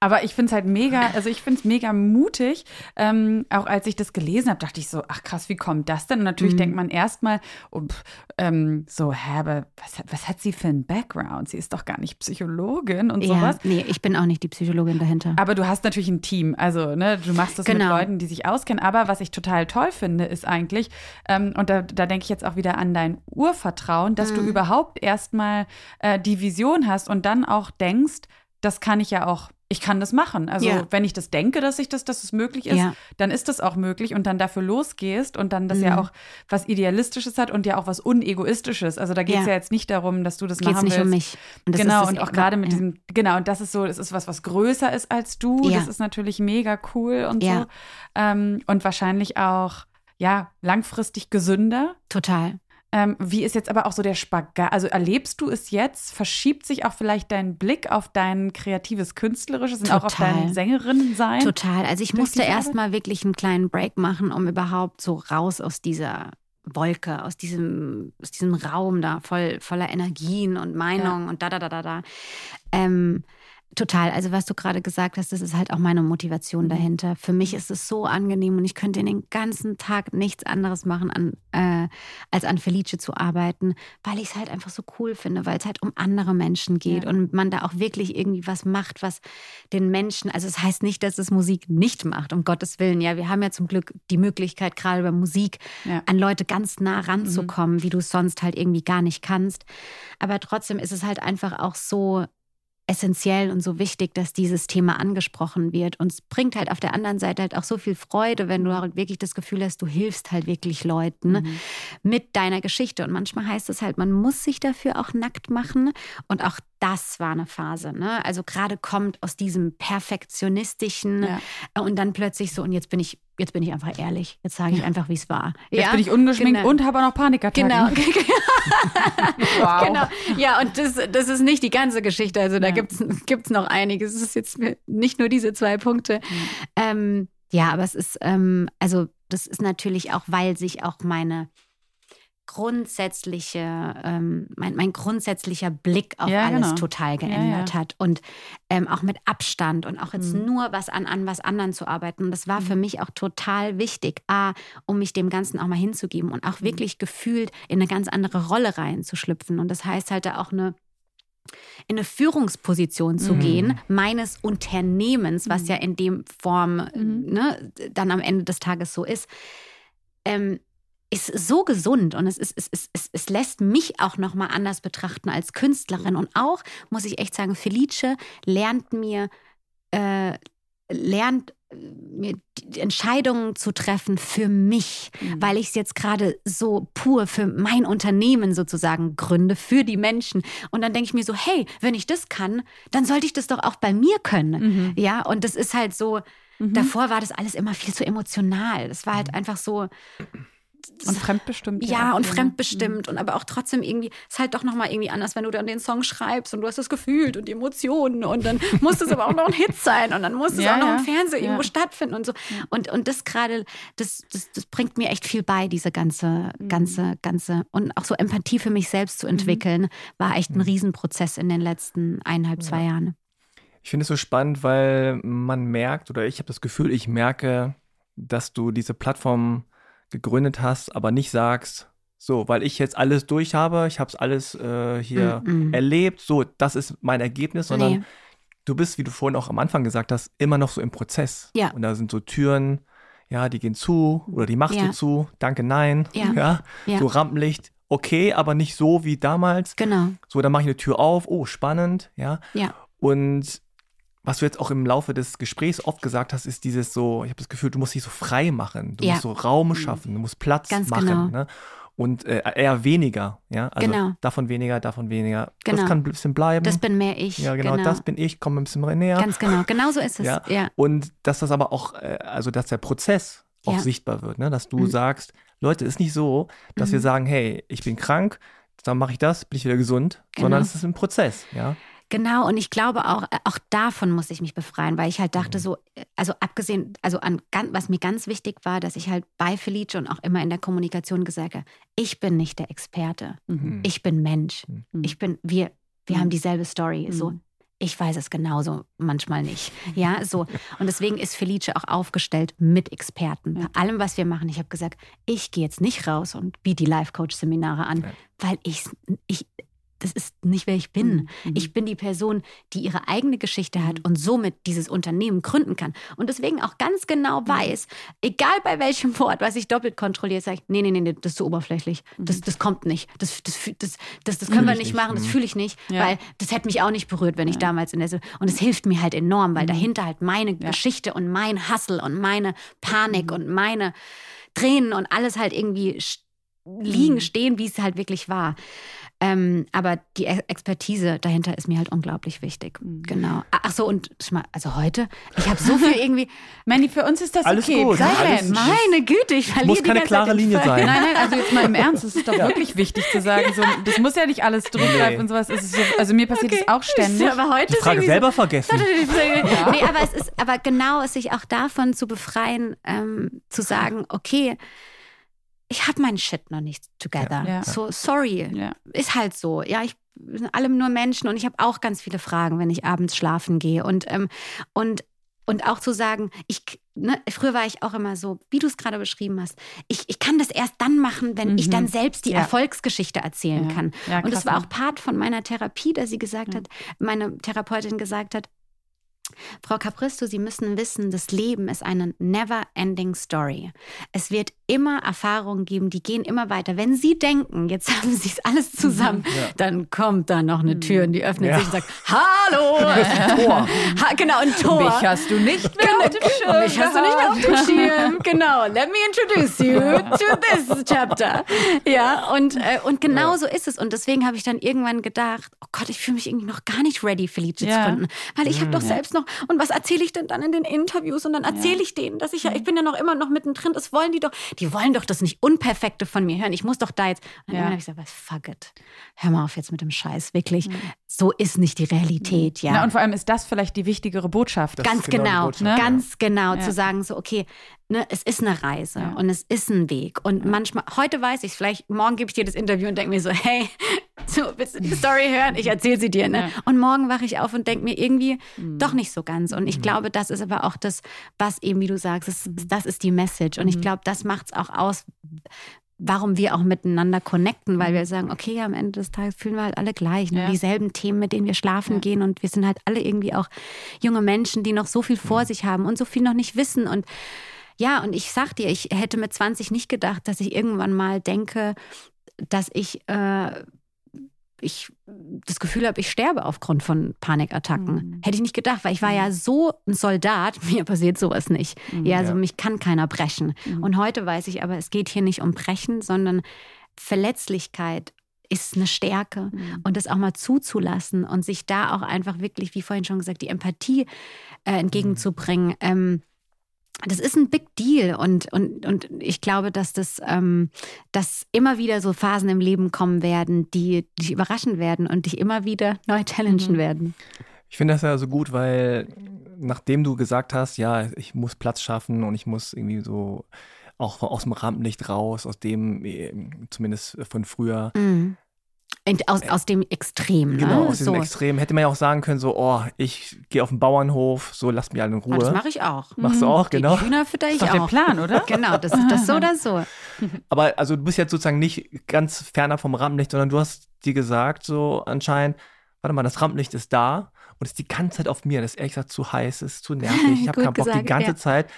Aber ich finde es halt mega, also ich finde es mega mutig. Ähm, auch als ich das gelesen habe, dachte ich so, ach krass, wie kommt das denn? Und natürlich Mhm. denkt man erstmal, oh, ähm, so, hä, aber was, hat- was hat sie für einen Background? Sie ist doch gar nicht Psychologin und Ja, sowas. nee, ich bin auch nicht die Psychologin dahinter. Aber du hast natürlich ein Team. Also, ne, du machst das mit Genau. Leuten, die sich auskennen. Aber was ich total toll finde, ist eigentlich, ähm, und da, da denke ich jetzt auch wieder an dein Urvertrauen, dass Mhm. du überhaupt erstmal äh, die Vision hast und dann auch denkst, das kann ich ja auch. Ich kann das machen. Also, Ja. wenn ich das denke, dass ich das, dass es möglich ist, Ja. dann ist das auch möglich und dann dafür losgehst und dann das ja Mhm. auch was Idealistisches hat und ja auch was Unegoistisches. Also da geht es Ja. ja. jetzt nicht darum, dass du das Geht es machen nicht willst. um mich. Und genau, und auch gerade mit ja. diesem, genau, und das ist so, es ist was, was größer ist als du. Ja. Das ist natürlich mega cool und Ja. so. Ähm, und wahrscheinlich auch, ja, langfristig gesünder. Total. Ähm, wie ist jetzt aber auch so der Spagat? Also erlebst du es jetzt? Verschiebt sich auch vielleicht dein Blick auf dein kreatives Künstlerisches und auch auf dein Sängerinnen-Sein? Total. Also ich musste erstmal wirklich einen kleinen Break machen, um überhaupt so raus aus dieser Wolke, aus diesem, aus diesem Raum da, voll, voller Energien und Meinungen und da, da, da, da, da. Ähm, total. Also was du gerade gesagt hast, das ist halt auch meine Motivation Mhm. dahinter. Für mich ist es so angenehm und ich könnte den ganzen Tag nichts anderes machen, an, äh, als an Felice zu arbeiten, weil ich es halt einfach so cool finde, weil es halt um andere Menschen geht Ja. und man da auch wirklich irgendwie was macht, was den Menschen, also es heißt nicht, dass es Musik nicht macht, um Gottes Willen. Ja, wir haben ja zum Glück die Möglichkeit, gerade bei Musik Ja. an Leute ganz nah ranzukommen, wie du es sonst halt irgendwie gar nicht kannst. Aber trotzdem ist es halt einfach auch so essentiell und so wichtig, dass dieses Thema angesprochen wird. Und es bringt halt auf der anderen Seite halt auch so viel Freude, wenn du halt wirklich das Gefühl hast, du hilfst halt wirklich Leuten Mhm. mit deiner Geschichte. Und manchmal heißt es halt, man muss sich dafür auch nackt machen. Und auch das war eine Phase. Ne? Also gerade kommt aus diesem perfektionistischen Ja. und dann plötzlich so, und jetzt bin ich, jetzt bin ich einfach ehrlich. Jetzt sage ich einfach, wie es war. Jetzt bin ich ungeschminkt genau. und habe auch noch Panikattacken. Genau. Wow. genau. Ja, und das, das ist nicht die ganze Geschichte. Also da Ja. gibt's gibt's noch einiges. Es ist jetzt nicht nur diese zwei Punkte. Ähm, ja, aber es ist, ähm, also das ist natürlich auch, weil sich auch meine grundsätzliche, ähm, mein, mein grundsätzlicher Blick auf Ja, alles genau. total Ja, geändert ja. hat und ähm, auch mit Abstand und auch jetzt Mhm. nur was an, an was anderen zu arbeiten. Und das war für Mhm. mich auch total wichtig, A, um mich dem Ganzen auch mal hinzugeben und Mhm. auch wirklich gefühlt in eine ganz andere Rolle reinzuschlüpfen. Und das heißt halt da auch eine in eine Führungsposition zu Mhm. gehen, meines Unternehmens, was Mhm. ja in dem Form Mhm. ne, dann am Ende des Tages so ist, ähm, ist so gesund und es, ist, es, es, es, es lässt mich auch nochmal anders betrachten als Künstlerin. Und auch, muss ich echt sagen, Felice lernt mir, äh, lernt äh, mir die Entscheidungen zu treffen für mich, Mhm. weil ich es jetzt gerade so pur für mein Unternehmen sozusagen gründe, für die Menschen. Und dann denke ich mir so, hey, wenn ich das kann, dann sollte ich das doch auch bei mir können. Mhm. Ja, und das ist halt so, Mhm. davor war das alles immer viel zu emotional. Das war halt einfach so. Und fremdbestimmt. Ja, auch und ne? fremdbestimmt und aber auch trotzdem irgendwie, ist halt doch nochmal irgendwie anders, wenn du dann den Song schreibst und du hast das gefühlt und die Emotionen und dann muss es aber auch noch ein Hit sein und dann muss es Ja, auch noch ja. im Fernsehen Ja. irgendwo stattfinden und so. Und, und das gerade, das, das, das bringt mir echt viel bei, diese ganze, Mhm. ganze, ganze und auch so Empathie für mich selbst zu entwickeln, war echt ein Riesenprozess in den letzten eineinhalb, zwei Jahren. Ich finde es so spannend, weil man merkt, oder ich habe das Gefühl, ich merke, dass du diese Plattform gegründet hast, aber nicht sagst, so, weil ich jetzt alles durch habe, ich habe es alles äh, hier Mm-mm. erlebt, so, das ist mein Ergebnis, sondern Nee. du bist, wie du vorhin auch am Anfang gesagt hast, immer noch so im Prozess. Ja. Und da sind so Türen, ja, die gehen zu oder die machst Ja. du zu, danke, nein, Ja. Ja. so Rampenlicht, okay, aber nicht so wie damals. Genau. So, dann mache ich eine Tür auf, oh, spannend, ja. Ja. Und was du jetzt auch im Laufe des Gesprächs oft gesagt hast, ist dieses so, ich habe das Gefühl, du musst dich so frei machen, du Ja. musst so Raum schaffen, du musst Platz Ganz machen. genau. Ne? Und äh, eher weniger, ja. Also Genau. davon weniger, davon weniger. Genau. Das kann ein bisschen bleiben. Das bin mehr ich. ja, genau, das bin ich, komme ein bisschen näher. Ganz genau. Genau so ist es. Ja. Ja. Und dass das aber auch, äh, also dass der Prozess auch Ja. sichtbar wird, ne? dass du Mhm. sagst, Leute, ist nicht so, dass wir Mhm. sagen, hey, ich bin krank, dann mache ich das, bin ich wieder gesund, sondern Genau. es ist ein Prozess, ja. Genau, und ich glaube auch, äh, auch davon muss ich mich befreien, weil ich halt dachte Mhm. so, äh, also abgesehen, also an was mir ganz wichtig war, dass ich halt bei Felice und auch immer in der Kommunikation gesagt habe, ich bin nicht der Experte, Mhm. ich bin Mensch, Mhm. Mhm. ich bin, wir, wir Mhm. haben dieselbe Story, so. Mhm. Ich weiß es genauso, manchmal nicht. Ja, so. Und deswegen ist Felice auch aufgestellt mit Experten. Bei allem, was wir machen. Ich habe gesagt, ich gehe jetzt nicht raus und biete die Life-Coach-Seminare an, weil ich, ich, das ist nicht, wer ich bin. Mhm. Ich bin die Person, die ihre eigene Geschichte hat und somit dieses Unternehmen gründen kann. Und deswegen auch ganz genau weiß, egal bei welchem Wort, was ich doppelt kontrolliere, sage ich, nee, nee, nee, nee, das ist zu oberflächlich. Das, das kommt nicht. Das, das, das, das, das können wir ich nicht nicht. machen, das Mhm. fühle ich nicht, Ja. weil das hätte mich auch nicht berührt, wenn ich damals in der... Und es hilft mir halt enorm, weil dahinter halt meine Geschichte und mein Hustle und meine Panik und meine Tränen und alles halt irgendwie liegen, stehen, wie es halt wirklich war. Ähm, aber die E- Expertise dahinter ist mir halt unglaublich wichtig. Genau. Ach so, und schau mal, also heute, ich habe so viel irgendwie. Mandy, für uns ist das Alles okay. gut, Sei alles-. Meine Güte, ich verliere muss die keine ganze klare Linie sein. Nein, nein, also jetzt mal im Ernst, es ist doch wirklich wichtig zu sagen, so, das muss ja nicht alles durchgreifen Nee. und sowas. Ist so, also mir passiert Okay. das auch ständig. Aber heute Die ist Frage selber vergessen. So, Nee, aber es ist aber genau, es sich auch davon zu befreien, ähm, zu sagen, okay, ich habe meinen Shit noch nicht together. Ja. So, sorry. Ja. Ist halt so. Ja, ich wir sind alle nur Menschen und ich habe auch ganz viele Fragen, wenn ich abends schlafen gehe. Und, ähm, und, und auch zu sagen, ich, ne, früher war ich auch immer so, wie du es gerade beschrieben hast, ich, ich kann das erst dann machen, wenn ich Mhm. dann selbst die Ja. Erfolgsgeschichte erzählen kann. Und es war auch Part von meiner Therapie, dass sie gesagt hat, meine Therapeutin gesagt hat, Frau Capristo, Sie müssen wissen, das Leben ist eine never-ending Story. Es wird immer Erfahrungen geben, die gehen immer weiter. Wenn Sie denken, jetzt haben Sie es alles zusammen, dann kommt da noch eine Tür und die öffnet Ja. sich und sagt, Hallo! Tor. Ha, genau, ein Tor. Mich hast du nicht mehr auf dem Schirm Mich hast du nicht mehr auf dem. Schirm. Genau. Let me introduce you to this chapter. Ja, und, äh, und genau so ist es. Und deswegen habe ich dann irgendwann gedacht, oh Gott, ich fühle mich irgendwie noch gar nicht ready, Felice Ja. zu gründen. Weil ich habe doch selbst noch, und was erzähle ich denn dann in den Interviews? Und dann erzähle ich denen, dass ich ja, ich bin ja noch immer noch mittendrin. Das wollen die doch, die wollen doch das nicht Unperfekte von mir hören. Ich muss doch da jetzt. Und dann Ja. habe ich gesagt, was, fuck it. Hör mal auf jetzt mit dem Scheiß. Wirklich. So ist nicht die Realität, ja. Na, und vor allem ist das vielleicht die wichtigere Botschaft. Das Ganz ist genau genau, Botschaft, ja. ganz genau Ja. zu sagen, so, okay, ne, es ist eine Reise Ja. und es ist ein Weg. Und manchmal, heute weiß ich vielleicht, morgen gebe ich dir das Interview und denke mir so, hey, so, willst du die Story hören? Ich erzähle sie dir. Ne? Ja. Und morgen wache ich auf und denke mir irgendwie doch nicht so ganz. Und ich glaube, das ist aber auch das, was eben, wie du sagst, das, das ist die Message. Und ich glaube, das macht es auch aus, warum wir auch miteinander connecten, weil wir sagen, okay, am Ende des Tages fühlen wir halt alle gleich. Ne? Ja. Dieselben Themen, mit denen wir schlafen Ja. gehen und wir sind halt alle irgendwie auch junge Menschen, die noch so viel vor sich haben und so viel noch nicht wissen. Und ja, und ich sag dir, ich hätte mit 20 nicht gedacht, dass ich irgendwann mal denke, dass ich, äh, ich das Gefühl habe, ich sterbe aufgrund von Panikattacken. Mhm. Hätte ich nicht gedacht, weil ich war ja so ein Soldat, mir passiert sowas nicht. Ja, also Ja. mich kann keiner brechen. Mhm. Und heute weiß ich aber, es geht hier nicht um Brechen, sondern Verletzlichkeit ist eine Stärke Mhm. und das auch mal zuzulassen und sich da auch einfach wirklich, wie vorhin schon gesagt, die Empathie äh, entgegenzubringen. Ähm, das ist ein Big Deal und, und, und ich glaube, dass das ähm, dass immer wieder so Phasen im Leben kommen werden, die dich überraschen werden und dich immer wieder neu challengen Mhm. werden. Ich finde das ja so gut, weil nachdem du gesagt hast, ja, ich muss Platz schaffen und ich muss irgendwie so auch aus dem Rampenlicht raus, aus dem äh, zumindest von früher, Mhm. Aus, aus dem Extrem, ne? genau, aus diesem so. Extrem, hätte man ja auch sagen können, so, oh, ich gehe auf den Bauernhof, so lasst mich alle in Ah, das Ruhe. mache ich auch. Machst du auch, Die genau. Hühner fütter ich Ist doch der auch. Plan, oder? Genau, das ist das so oder so. Aber also du bist jetzt sozusagen nicht ganz ferner vom Rampenlicht, sondern du hast dir gesagt, so anscheinend, warte mal, das Rampenlicht ist da und ist die ganze Zeit auf mir. Das ist ehrlich gesagt zu heiß, ist zu nervig. Ich habe keinen Bock die gesagt, ganze ja. Zeit.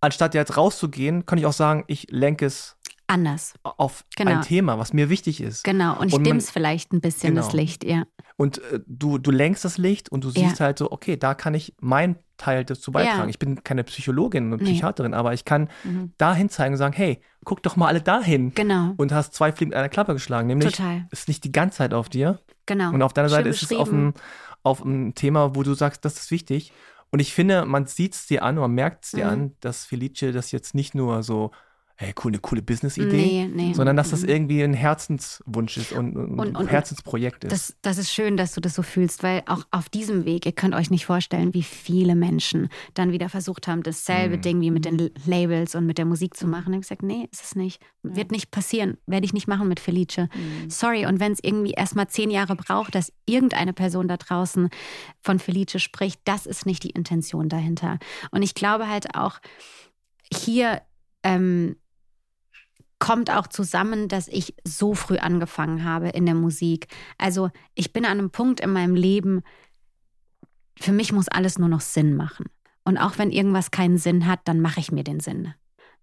Anstatt jetzt rauszugehen, kann ich auch sagen, ich lenke es Anders. auf Genau. ein Thema, was mir wichtig ist. Genau. Und, Und stimmst vielleicht ein bisschen Genau. das Licht, ja. Und äh, du, du lenkst das Licht und du Ja. siehst halt so, okay, da kann ich meinen Teil dazu beitragen. Ja. Ich bin keine Psychologin und Nee. Psychiaterin, aber ich kann Mhm. dahin zeigen und sagen, hey, guck doch mal alle dahin. Genau. Und hast zwei Fliegen mit einer Klappe geschlagen, nämlich Total. ist nicht die ganze Zeit auf dir. Genau. Und auf deiner Schön Seite ist es auf beschrieben. ein, auf ein Thema, wo du sagst, das ist wichtig. Und ich finde, man sieht es dir an, man merkt es dir Mhm. an, dass Felice das jetzt nicht nur so hey, cool, eine coole Business-Idee, Nee, nee. sondern dass das Mhm. irgendwie ein Herzenswunsch ist und, und, Und- ein und- Herzensprojekt ist. Das, das ist schön, dass du das so fühlst, weil auch auf diesem Weg, ihr könnt euch nicht vorstellen, wie viele Menschen dann wieder versucht haben, dasselbe Mhm. Ding wie mit den Labels und mit der Musik zu machen. Ich habe gesagt, nee, ist es nicht. Wird nicht passieren. Werde ich nicht machen mit Felice. Mhm. Sorry. Und wenn es irgendwie erstmal zehn Jahre braucht, dass irgendeine Person da draußen von Felice spricht, das ist nicht die Intention dahinter. Und ich glaube halt auch, hier ähm, kommt auch zusammen, dass ich so früh angefangen habe in der Musik. Also ich bin an einem Punkt in meinem Leben, für mich muss alles nur noch Sinn machen. Und auch wenn irgendwas keinen Sinn hat, dann mache ich mir den Sinn.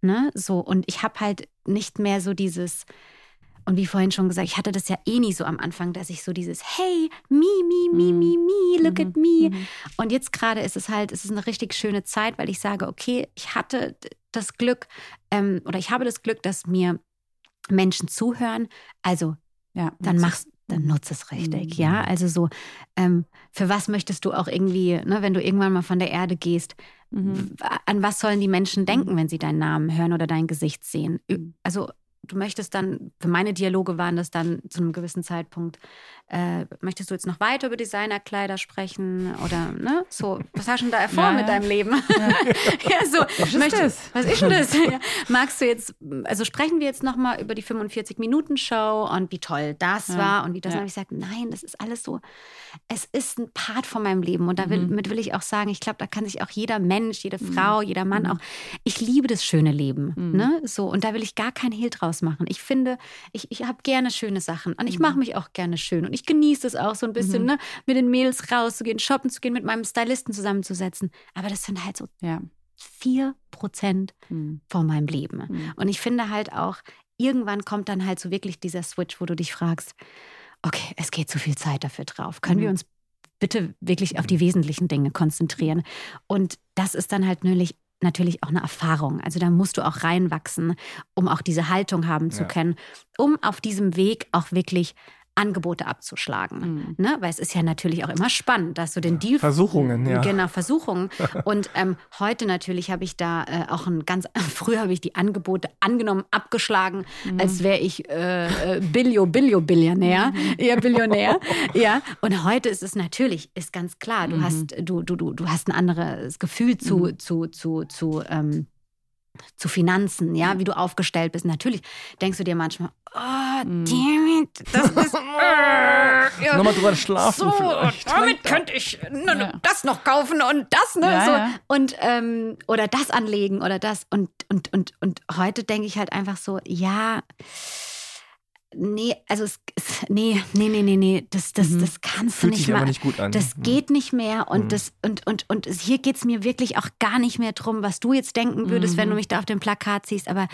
Ne? So, und ich habe halt nicht mehr so dieses, und wie vorhin schon gesagt, ich hatte das ja eh nie so am Anfang, dass ich so dieses Hey, me, me, me, Mhm. me, me, look Mhm. at me. Mhm. Und jetzt gerade ist es halt, es ist eine richtig schöne Zeit, weil ich sage, okay, ich hatte das Glück ähm, oder ich habe das Glück, dass mir Menschen zuhören. Also Ja, dann nutze machst, dann nutze es richtig, Mhm. ja. Also so, ähm, für was möchtest du auch irgendwie, ne, wenn du irgendwann mal von der Erde gehst, Mhm. an was sollen die Menschen denken, wenn sie deinen Namen hören oder dein Gesicht sehen? Mhm. Also du möchtest dann, für meine Dialoge waren das dann zu einem gewissen Zeitpunkt, äh, möchtest du jetzt noch weiter über Designerkleider sprechen oder ne, so, was hast du denn da vor Ja, mit ja. deinem Leben? ja, so, Was ist möchtest- das? Was ist denn das? ja. Magst du jetzt, also sprechen wir jetzt nochmal über die 45-Minuten-Show und wie toll das Ja, war und wie das, ja. habe ich gesagt, nein, das ist alles so, es ist ein Part von meinem Leben und damit Mhm. will ich auch sagen, ich glaube, da kann sich auch jeder Mensch, jede Mhm. Frau, jeder Mann Mhm. auch, ich liebe das schöne Leben, Mhm. ne, so und da will ich gar keinen Hehl draus machen. Ich finde, ich, ich habe gerne schöne Sachen und ich Mhm. mache mich auch gerne schön und ich genieße es auch so ein bisschen, Mhm. ne, mit den Mädels rauszugehen, shoppen zu gehen, mit meinem Stylisten zusammenzusetzen, aber das sind halt so Ja. vier Prozent Mhm. von meinem Leben. Mhm. Und ich finde halt auch, irgendwann kommt dann halt so wirklich dieser Switch, wo du dich fragst, okay, es geht zu viel Zeit dafür drauf. Können wir Mhm. uns bitte wirklich auf die wesentlichen Dinge konzentrieren? Und das ist dann halt natürlich, natürlich auch eine Erfahrung. Also da musst du auch reinwachsen, um auch diese Haltung haben zu Ja. können, um auf diesem Weg auch wirklich Angebote abzuschlagen. Mhm. Ne? Weil es ist ja natürlich auch immer spannend, dass du den Deal Versuchungen, ja. Genau, Versuchungen. Und ähm, heute natürlich habe ich da äh, auch ein ganz, früher habe ich die Angebote angenommen, abgeschlagen, Mhm. als wäre ich äh, äh, Billio, Billio, Billionär, Mhm. eher Billionär. ja. Und heute ist es natürlich, ist ganz klar, du Mhm. hast, du, du, du, du hast ein anderes Gefühl zu, Mhm. zu, zu, zu, ähm, zu Finanzen, ja, wie du aufgestellt bist. Natürlich denkst du dir manchmal, oh, Mhm. damn it, das ist, äh, ja, Nochmal drüber schlafen so, vielleicht. damit könnte ich ne, Ja. das noch kaufen und das, ne? Ja, so. ja. Und ähm, oder das anlegen oder das. Und, und, und, und heute denke ich halt einfach so, ja, nee, also es, nee, nee, nee, nee, nee, das, das, Mhm. das kannst du nicht an. Das Mhm. geht nicht mehr und Mhm. das und und und hier geht es mir wirklich auch gar nicht mehr drum, was du jetzt denken würdest, wenn du Mhm. mich da auf dem Plakat siehst. Aber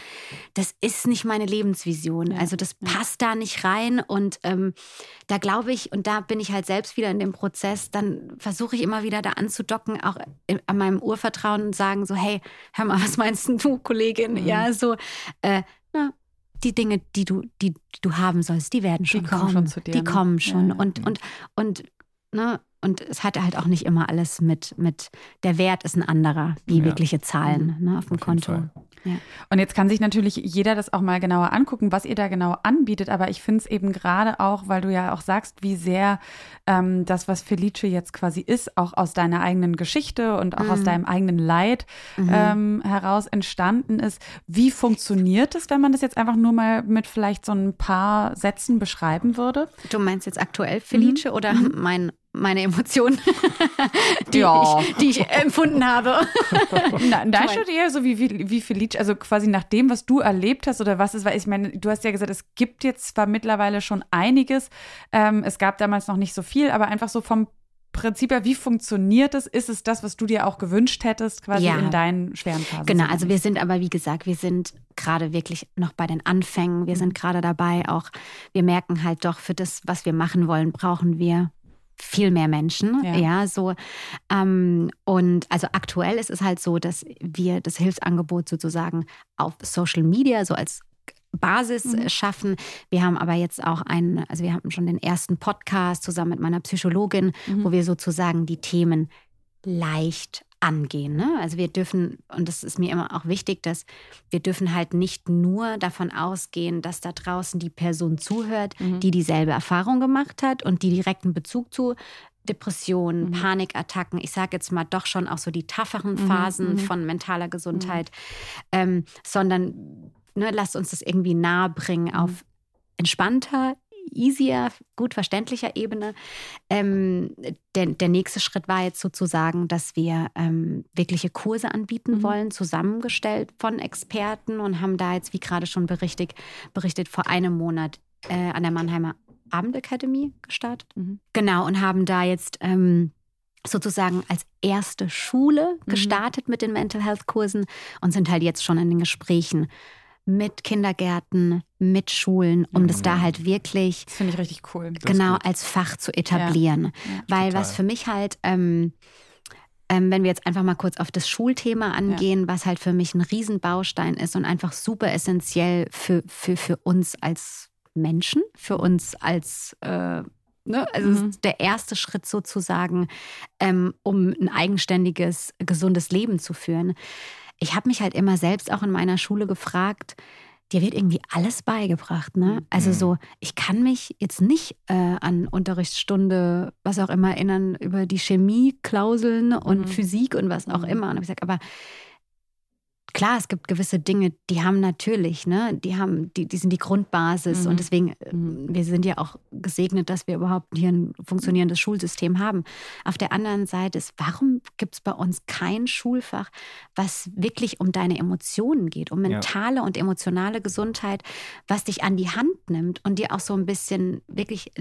das ist nicht meine Lebensvision. Ja, Also das passt da nicht rein und ähm, da glaube ich und da bin ich halt selbst wieder in dem Prozess. Dann versuche ich immer wieder da anzudocken, auch in- an meinem Urvertrauen und sagen so, hey, hör mal, was meinst denn du, Kollegin? Mhm. Ja, so. Äh, na, die Dinge, die du, die, die du haben sollst, die werden schon kommen kommen. schon zu dir, Die ne? kommen Ja, schon. ja. Und, und, und, ne, und es hat halt auch nicht immer alles mit, mit der Wert ist ein anderer, wie Ja. wirkliche Zahlen ne, auf dem Auf Konto. Fall. Und jetzt kann sich natürlich jeder das auch mal genauer angucken, was ihr da genau anbietet. Aber ich finde es eben gerade auch, weil du ja auch sagst, wie sehr ähm, das, was Felice jetzt quasi ist, auch aus deiner eigenen Geschichte und auch aus Mhm. deinem eigenen Leid Mhm. ähm, heraus entstanden ist. Wie funktioniert es, wenn man das jetzt einfach nur mal mit vielleicht so ein paar Sätzen beschreiben würde? Du meinst jetzt aktuell Felice oder mein, meine Emotionen, die, Ja. ich, die ich empfunden habe? Na, da steht eher so wie, wie, wie Felice, also quasi nach dem, was du erlebt hast oder was es war. Ich meine, du hast ja gesagt, es gibt jetzt zwar mittlerweile schon einiges. Ähm, es gab damals noch nicht so viel, aber einfach so vom Prinzip her, wie funktioniert es? Ist es das, was du dir auch gewünscht hättest, quasi Ja. in deinen schweren Phasen? Genau, also wir sind aber, wie gesagt, wir sind gerade wirklich noch bei den Anfängen. Wir sind gerade dabei, auch, wir merken halt doch, für das, was wir machen wollen, brauchen wir viel mehr Menschen. Ja. Ja, so. Ähm, und also aktuell ist es halt so, dass wir das Hilfsangebot sozusagen auf Social Media so als Basis Mhm. schaffen. Wir haben aber jetzt auch einen, also wir haben schon den ersten Podcast zusammen mit meiner Psychologin, Mhm. wo wir sozusagen die Themen leicht angehen. Ne? Also wir dürfen, und das ist mir immer auch wichtig, dass wir dürfen halt nicht nur davon ausgehen, dass da draußen die Person zuhört, mhm. die dieselbe Erfahrung gemacht hat und die direkten Bezug zu Depressionen, mhm. Panikattacken, ich sage jetzt mal doch schon auch so die tougheren mhm, Phasen mhm. von mentaler Gesundheit, mhm. ähm, sondern ne, lasst uns das irgendwie nahe bringen auf mhm. entspannter, easier, gut verständlicher Ebene. Ähm, der, der nächste Schritt war jetzt sozusagen, dass wir ähm, wirkliche Kurse anbieten mhm. wollen, zusammengestellt von Experten und haben da jetzt, wie gerade schon berichtet, berichtet vor einem Monat äh, an der Mannheimer Abendakademie gestartet. Mhm. Genau, und haben da jetzt ähm, sozusagen als erste Schule mhm. gestartet mhm. mit den Mental Health Kursen und sind halt jetzt schon in den Gesprächen mit Kindergärten, mit Schulen, um mhm. das da halt wirklich. Das finde ich richtig cool. Genau als Fach zu etablieren. Ja. Ja, Weil total. was für mich halt. Ähm, ähm, wenn wir jetzt einfach mal kurz auf das Schulthema angehen, ja. was halt für mich ein Riesenbaustein ist und einfach super essentiell für, für, für uns als Menschen, für uns als äh, Ne? Also mhm. der erste Schritt sozusagen, ähm, um ein eigenständiges, gesundes Leben zu führen ich habe mich halt immer selbst auch in meiner Schule gefragt, dir wird irgendwie alles beigebracht. Ne? Also mhm. so, ich kann mich jetzt nicht äh, an Unterrichtsstunde, was auch immer, erinnern über die Chemie-Klauseln und mhm. Physik und was auch mhm. immer. Und ich gesagt, aber klar, es gibt gewisse Dinge, die haben natürlich, ne, die haben, die, die sind die Grundbasis mhm. und deswegen, äh, mhm. wir sind ja auch gesegnet, dass wir überhaupt hier ein funktionierendes Schulsystem haben. Auf der anderen Seite ist, warum gibt es bei uns kein Schulfach, was wirklich um deine Emotionen geht, um mentale ja. und emotionale Gesundheit, was dich an die Hand nimmt und dir auch so ein bisschen wirklich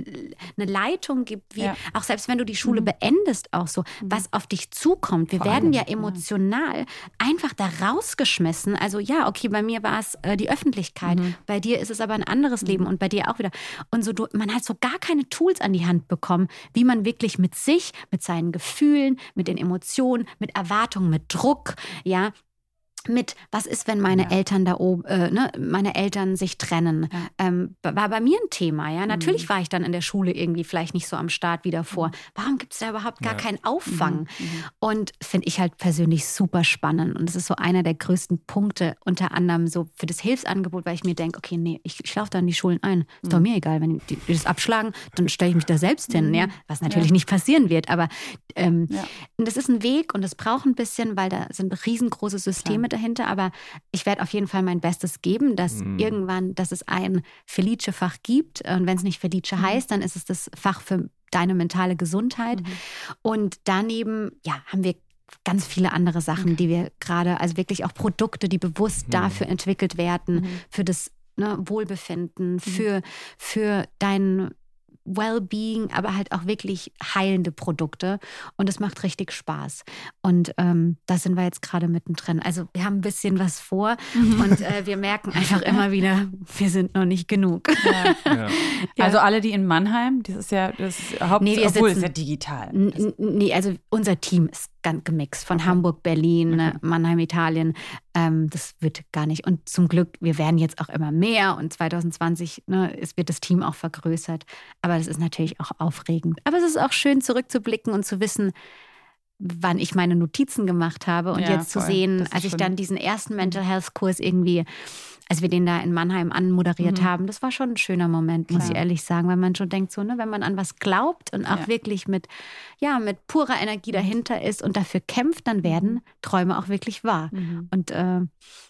eine Leitung gibt, wie ja. auch selbst wenn du die Schule mhm. beendest, auch so, mhm. was auf dich zukommt. Wir Vor werden ja emotional einfach da raus rausgeschmissen. Also ja, okay, bei mir war es äh, die Öffentlichkeit, mhm. bei dir ist es aber ein anderes mhm. Leben und bei dir auch wieder. Und so, du, man hat so gar keine Tools an die Hand bekommen, wie man wirklich mit sich, mit seinen Gefühlen, mit den Emotionen, mit Erwartungen, mit Druck, ja, mit, was ist, wenn meine ja. Eltern da oben, äh, ne, meine Eltern sich trennen, ja. ähm, war bei mir ein Thema. Ja, natürlich mhm. war ich dann in der Schule irgendwie vielleicht nicht so am Start wie davor. Mhm. Warum gibt es da überhaupt gar ja. keinen Auffang? Mhm. mhm. Und finde ich halt persönlich super spannend. Und es ist so einer der größten Punkte, unter anderem so für das Hilfsangebot, weil ich mir denke, okay, nee, ich, ich laufe da in die Schulen ein. Ist doch mhm. mir egal, wenn die, das abschlagen, dann stelle ich mich da selbst hin, ja, mhm. was natürlich nicht passieren wird. Aber ähm, das ist ein Weg und es braucht ein bisschen, weil da sind riesengroße Systeme dahinter, aber ich werde auf jeden Fall mein Bestes geben, dass mhm. irgendwann, dass es ein Felice-Fach gibt. Und wenn es nicht Felice mhm. heißt, dann ist es das Fach für deine mentale Gesundheit. Mhm. Und daneben, ja, haben wir ganz viele andere Sachen, okay. die wir gerade, also wirklich auch Produkte, die bewusst mhm. dafür entwickelt werden, mhm. für das ne, Wohlbefinden, mhm. für, für dein Wellbeing, aber halt auch wirklich heilende Produkte. Und es macht richtig Spaß. Und ähm, da sind wir jetzt gerade mittendrin. Also wir haben ein bisschen was vor mhm. und äh, wir merken einfach immer wieder, wir sind noch nicht genug. Ja. Ja. Also alle, die in Mannheim, das ist ja das Haupt nee, obwohl sitzen, ist ja digital. Nee, also unser Team ist ganz gemixt von okay. Hamburg, Berlin, okay. Mannheim, Italien. Ähm, das wird gar nicht. Und zum Glück, wir werden jetzt auch immer mehr und 2020 ne, es wird das Team auch vergrößert. Aber das ist natürlich auch aufregend. Aber es ist auch schön zurückzublicken und zu wissen, wann ich meine Notizen gemacht habe und ja, jetzt voll. zu sehen, als ich dann diesen ersten Mental Health Kurs irgendwie als wir den da in Mannheim anmoderiert mhm. haben, das war schon ein schöner Moment, Klar. muss ich ehrlich sagen, weil man schon denkt, so, ne, wenn man an was glaubt und auch ja. wirklich mit, ja, mit purer Energie dahinter ist und dafür kämpft, dann werden mhm. Träume auch wirklich wahr. Mhm. Und äh,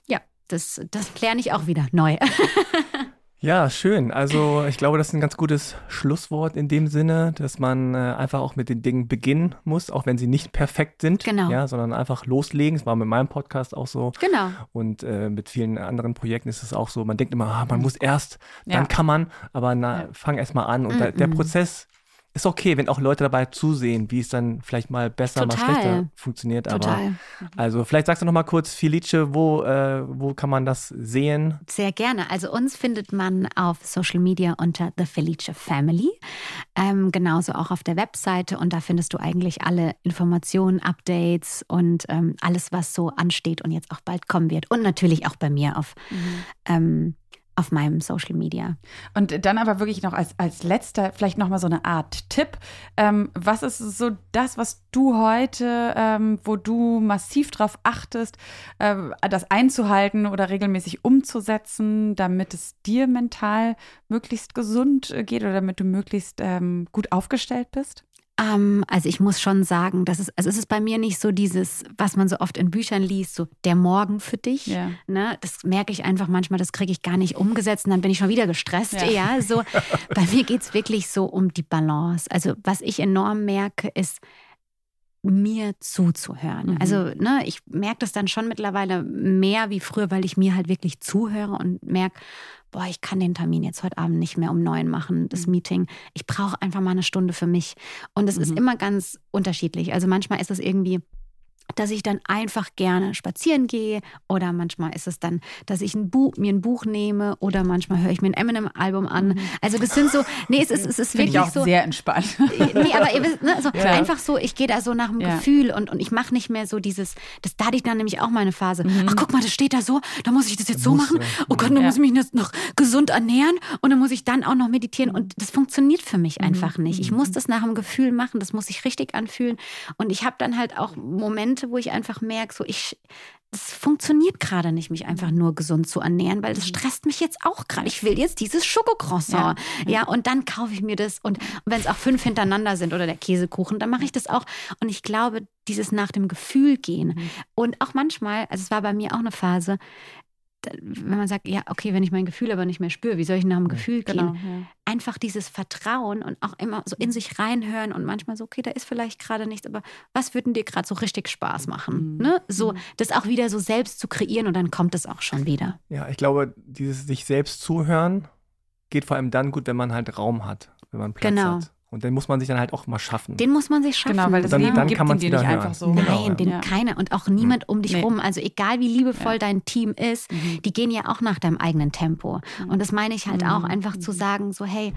ja, das, das lerne ich auch wieder neu. Ja, schön. Also ich glaube, das ist ein ganz gutes Schlusswort in dem Sinne, dass man äh, einfach auch mit den Dingen beginnen muss, auch wenn sie nicht perfekt sind. Genau. Ja, sondern einfach loslegen. Das war mit meinem Podcast auch so. Genau. Und äh, mit vielen anderen Projekten ist es auch so. Man denkt immer, ah, man muss erst, dann ja. kann man, aber na, fang erst mal an. Und mm -mm. der Prozess ist okay, wenn auch Leute dabei zusehen, wie es dann vielleicht mal besser, Total. mal schlechter funktioniert. Total. Aber also vielleicht sagst du noch mal kurz, Felice, wo, äh, wo kann man das sehen? Sehr gerne. Also uns findet man auf Social Media unter The Felice Family. Ähm, genauso auch auf der Webseite und da findest du eigentlich alle Informationen, Updates und ähm, alles, was so ansteht und jetzt auch bald kommen wird. Und natürlich auch bei mir auf mhm. ähm, auf meinem Social Media. Und dann aber wirklich noch als, als letzter, vielleicht nochmal so eine Art Tipp. Ähm, was ist so das, was du heute, ähm, wo du massiv drauf achtest, äh, das einzuhalten oder regelmäßig umzusetzen, damit es dir mental möglichst gesund äh, geht oder damit du möglichst ähm, gut aufgestellt bist? Ähm, also ich muss schon sagen, dass es, also es ist bei mir nicht so dieses, was man so oft in Büchern liest, so der Morgen für dich. Ja. Ne? Das merke ich einfach manchmal, das kriege ich gar nicht umgesetzt und dann bin ich schon wieder gestresst. Ja. Ja, so. bei mir geht es wirklich so um die Balance. Also was ich enorm merke, ist, mir zuzuhören. Mhm. Also, ne, ich merke das dann schon mittlerweile mehr wie früher, weil ich mir halt wirklich zuhöre und merke, boah, ich kann den Termin jetzt heute Abend nicht mehr um neun machen, das Mhm. Meeting. Ich brauche einfach mal eine Stunde für mich. Und es ist Mhm. immer ganz unterschiedlich. Also manchmal ist es irgendwie dass ich dann einfach gerne spazieren gehe oder manchmal ist es dann, dass ich ein Buch, mir ein Buch nehme oder manchmal höre ich mir ein Eminem-Album an. Also das sind so, nee, es ist, es ist Mhm. Finde ich wirklich auch so. sehr entspannt. Nee, aber ihr wisst, ne, so Ja. einfach so, ich gehe da so nach dem Ja. Gefühl und, und ich mache nicht mehr so dieses, das da hatte ich dann nämlich auch mal eine Phase. Mhm. Ach, guck mal, das steht da so, da muss ich das jetzt so Muss, machen. Oh Gott, dann Ja. muss ich mich jetzt noch gesund ernähren und dann muss ich dann auch noch meditieren und das funktioniert für mich einfach nicht. Ich muss das nach dem Gefühl machen, das muss sich richtig anfühlen und ich habe dann halt auch Momente, wo ich einfach merke, so ich es funktioniert gerade nicht, mich einfach nur gesund zu ernähren, weil das stresst mich jetzt auch gerade. Ich will jetzt dieses Schokocroissant. Ja, und dann kaufe ich mir das. Und wenn es auch fünf hintereinander sind oder der Käsekuchen, dann mache ich das auch. Und ich glaube, dieses nach dem Gefühl gehen. Und auch manchmal, also es war bei mir auch eine Phase, wenn man sagt, ja, okay, wenn ich mein Gefühl aber nicht mehr spüre, wie soll ich nach dem Gefühl Genau. gehen? Einfach dieses Vertrauen und auch immer so in sich reinhören und manchmal so, okay, da ist vielleicht gerade nichts, aber was würde dir gerade so richtig Spaß machen? Mhm. Ne? So, das auch wieder so selbst zu kreieren und dann kommt es auch schon wieder. Ja, ich glaube, dieses sich selbst zuhören geht vor allem dann gut, wenn man halt Raum hat, wenn man Platz Genau. hat. Und den muss man sich dann halt auch mal schaffen. Den muss man sich schaffen. Genau, weil das Dann- Leben dann gibt kann man's dir nicht hören. einfach so. Genau, Nein, ja. den Ja. keiner und auch niemand um dich Nee. rum. Also egal wie liebevoll Ja. dein Team ist, Mhm. die gehen ja auch nach deinem eigenen Tempo. Und das meine ich halt auch, Mhm. einfach zu sagen, so hey,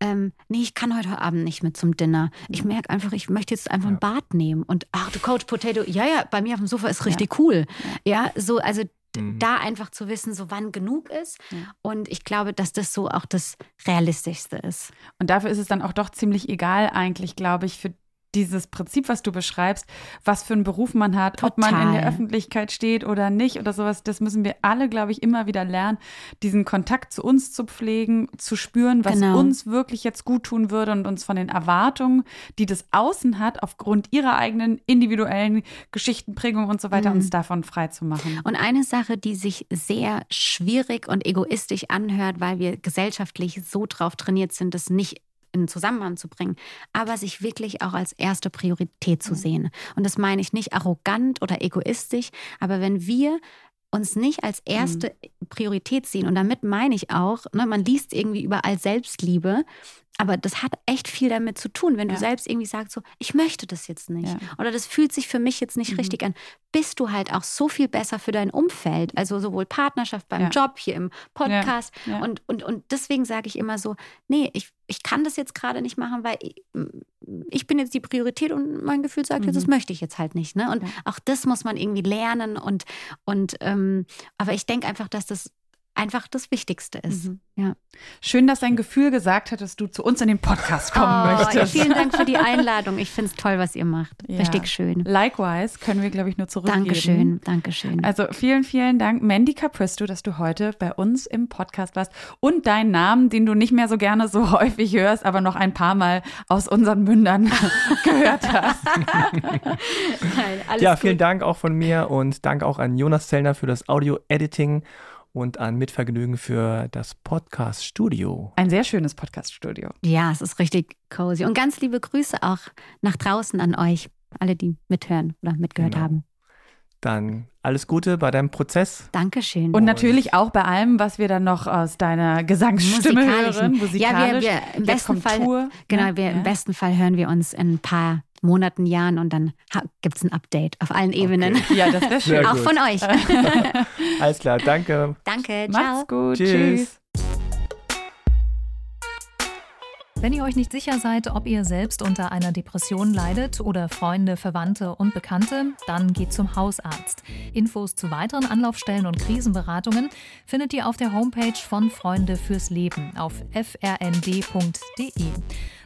ähm, nee, ich kann heute Abend nicht mit zum Dinner. Ich merke einfach, ich möchte jetzt einfach ein Bad nehmen. Und ach, du Coach Potato, ja, ja, bei mir auf dem Sofa ist richtig cool. Ja, so, also Mhm. da einfach zu wissen, so wann genug ist. Ja. Und ich glaube, dass das so auch das Realistischste ist. Und dafür ist es dann auch doch ziemlich egal eigentlich, glaube ich, für dieses Prinzip, was du beschreibst, was für einen Beruf man hat, ob man in der Total. Öffentlichkeit steht oder nicht oder sowas, das müssen wir alle, glaube ich, immer wieder lernen, diesen Kontakt zu uns zu pflegen, zu spüren, was Genau. uns wirklich jetzt gut tun würde und uns von den Erwartungen, die das Außen hat, aufgrund ihrer eigenen individuellen Geschichtenprägung und so weiter, Mhm. uns davon frei zu machen. Und eine Sache, die sich sehr schwierig und egoistisch anhört, weil wir gesellschaftlich so drauf trainiert sind, das nicht in Zusammenhang zu bringen, aber sich wirklich auch als erste Priorität zu sehen. Und das meine ich nicht arrogant oder egoistisch, aber wenn wir uns nicht als erste Priorität sehen, und damit meine ich auch, ne, man liest irgendwie überall Selbstliebe, aber das hat echt viel damit zu tun, wenn Ja. du selbst irgendwie sagst, so, ich möchte das jetzt nicht. Ja. Oder das fühlt sich für mich jetzt nicht Mhm. richtig an. Bist du halt auch so viel besser für dein Umfeld. Also sowohl Partnerschaft beim Ja. Job, hier im Podcast. Und, und, und deswegen sage ich immer so, nee, ich, ich kann das jetzt gerade nicht machen, weil ich, ich bin jetzt die Priorität und mein Gefühl sagt jetzt, das Mhm. möchte ich jetzt halt nicht. Ne? Und auch das muss man irgendwie lernen. Und, und ähm, aber ich denke einfach, dass das einfach das Wichtigste ist. Mhm. Ja. Schön, dass dein Gefühl gesagt hat, dass du zu uns in den Podcast kommen Oh, möchtest. vielen Dank für die Einladung. Ich finde es toll, was ihr macht. Ja. Richtig schön. Likewise können wir, glaube ich, nur zurückgeben. Dankeschön, Dankeschön. Also vielen, vielen Dank, Mandy Capristo, dass du heute bei uns im Podcast warst und deinen Namen, den du nicht mehr so gerne so häufig hörst, aber noch ein paar Mal aus unseren Mündern gehört hast. Nein, alles ja, gut. vielen Dank auch von mir und danke auch an Jonas Zellner für das Audio-Editing und an Mitvergnügen für das Podcast-Studio. Ein sehr schönes Podcast-Studio. Ja, es ist richtig cozy. Und ganz liebe Grüße auch nach draußen an euch, alle, die mithören oder mitgehört Genau. haben. Dann alles Gute bei deinem Prozess. Dankeschön. Und natürlich auch bei allem, was wir dann noch aus deiner Gesangsstimme hören. Ja, wir, Musikalisch. wir im Jetzt besten Fall, Tour. genau, ne? wir, Ja. im besten Fall hören wir uns in ein paar Monaten, Jahren und dann gibt es ein Update auf allen Ebenen. Ja, das wäre schön. Auch gut. von euch. Alles klar, danke. Danke, ciao. Macht's gut. Tschüss. Tschüss. Wenn ihr euch nicht sicher seid, ob ihr selbst unter einer Depression leidet oder Freunde, Verwandte und Bekannte, dann geht zum Hausarzt. Infos zu weiteren Anlaufstellen und Krisenberatungen findet ihr auf der Homepage von Freunde fürs Leben auf frnd.de.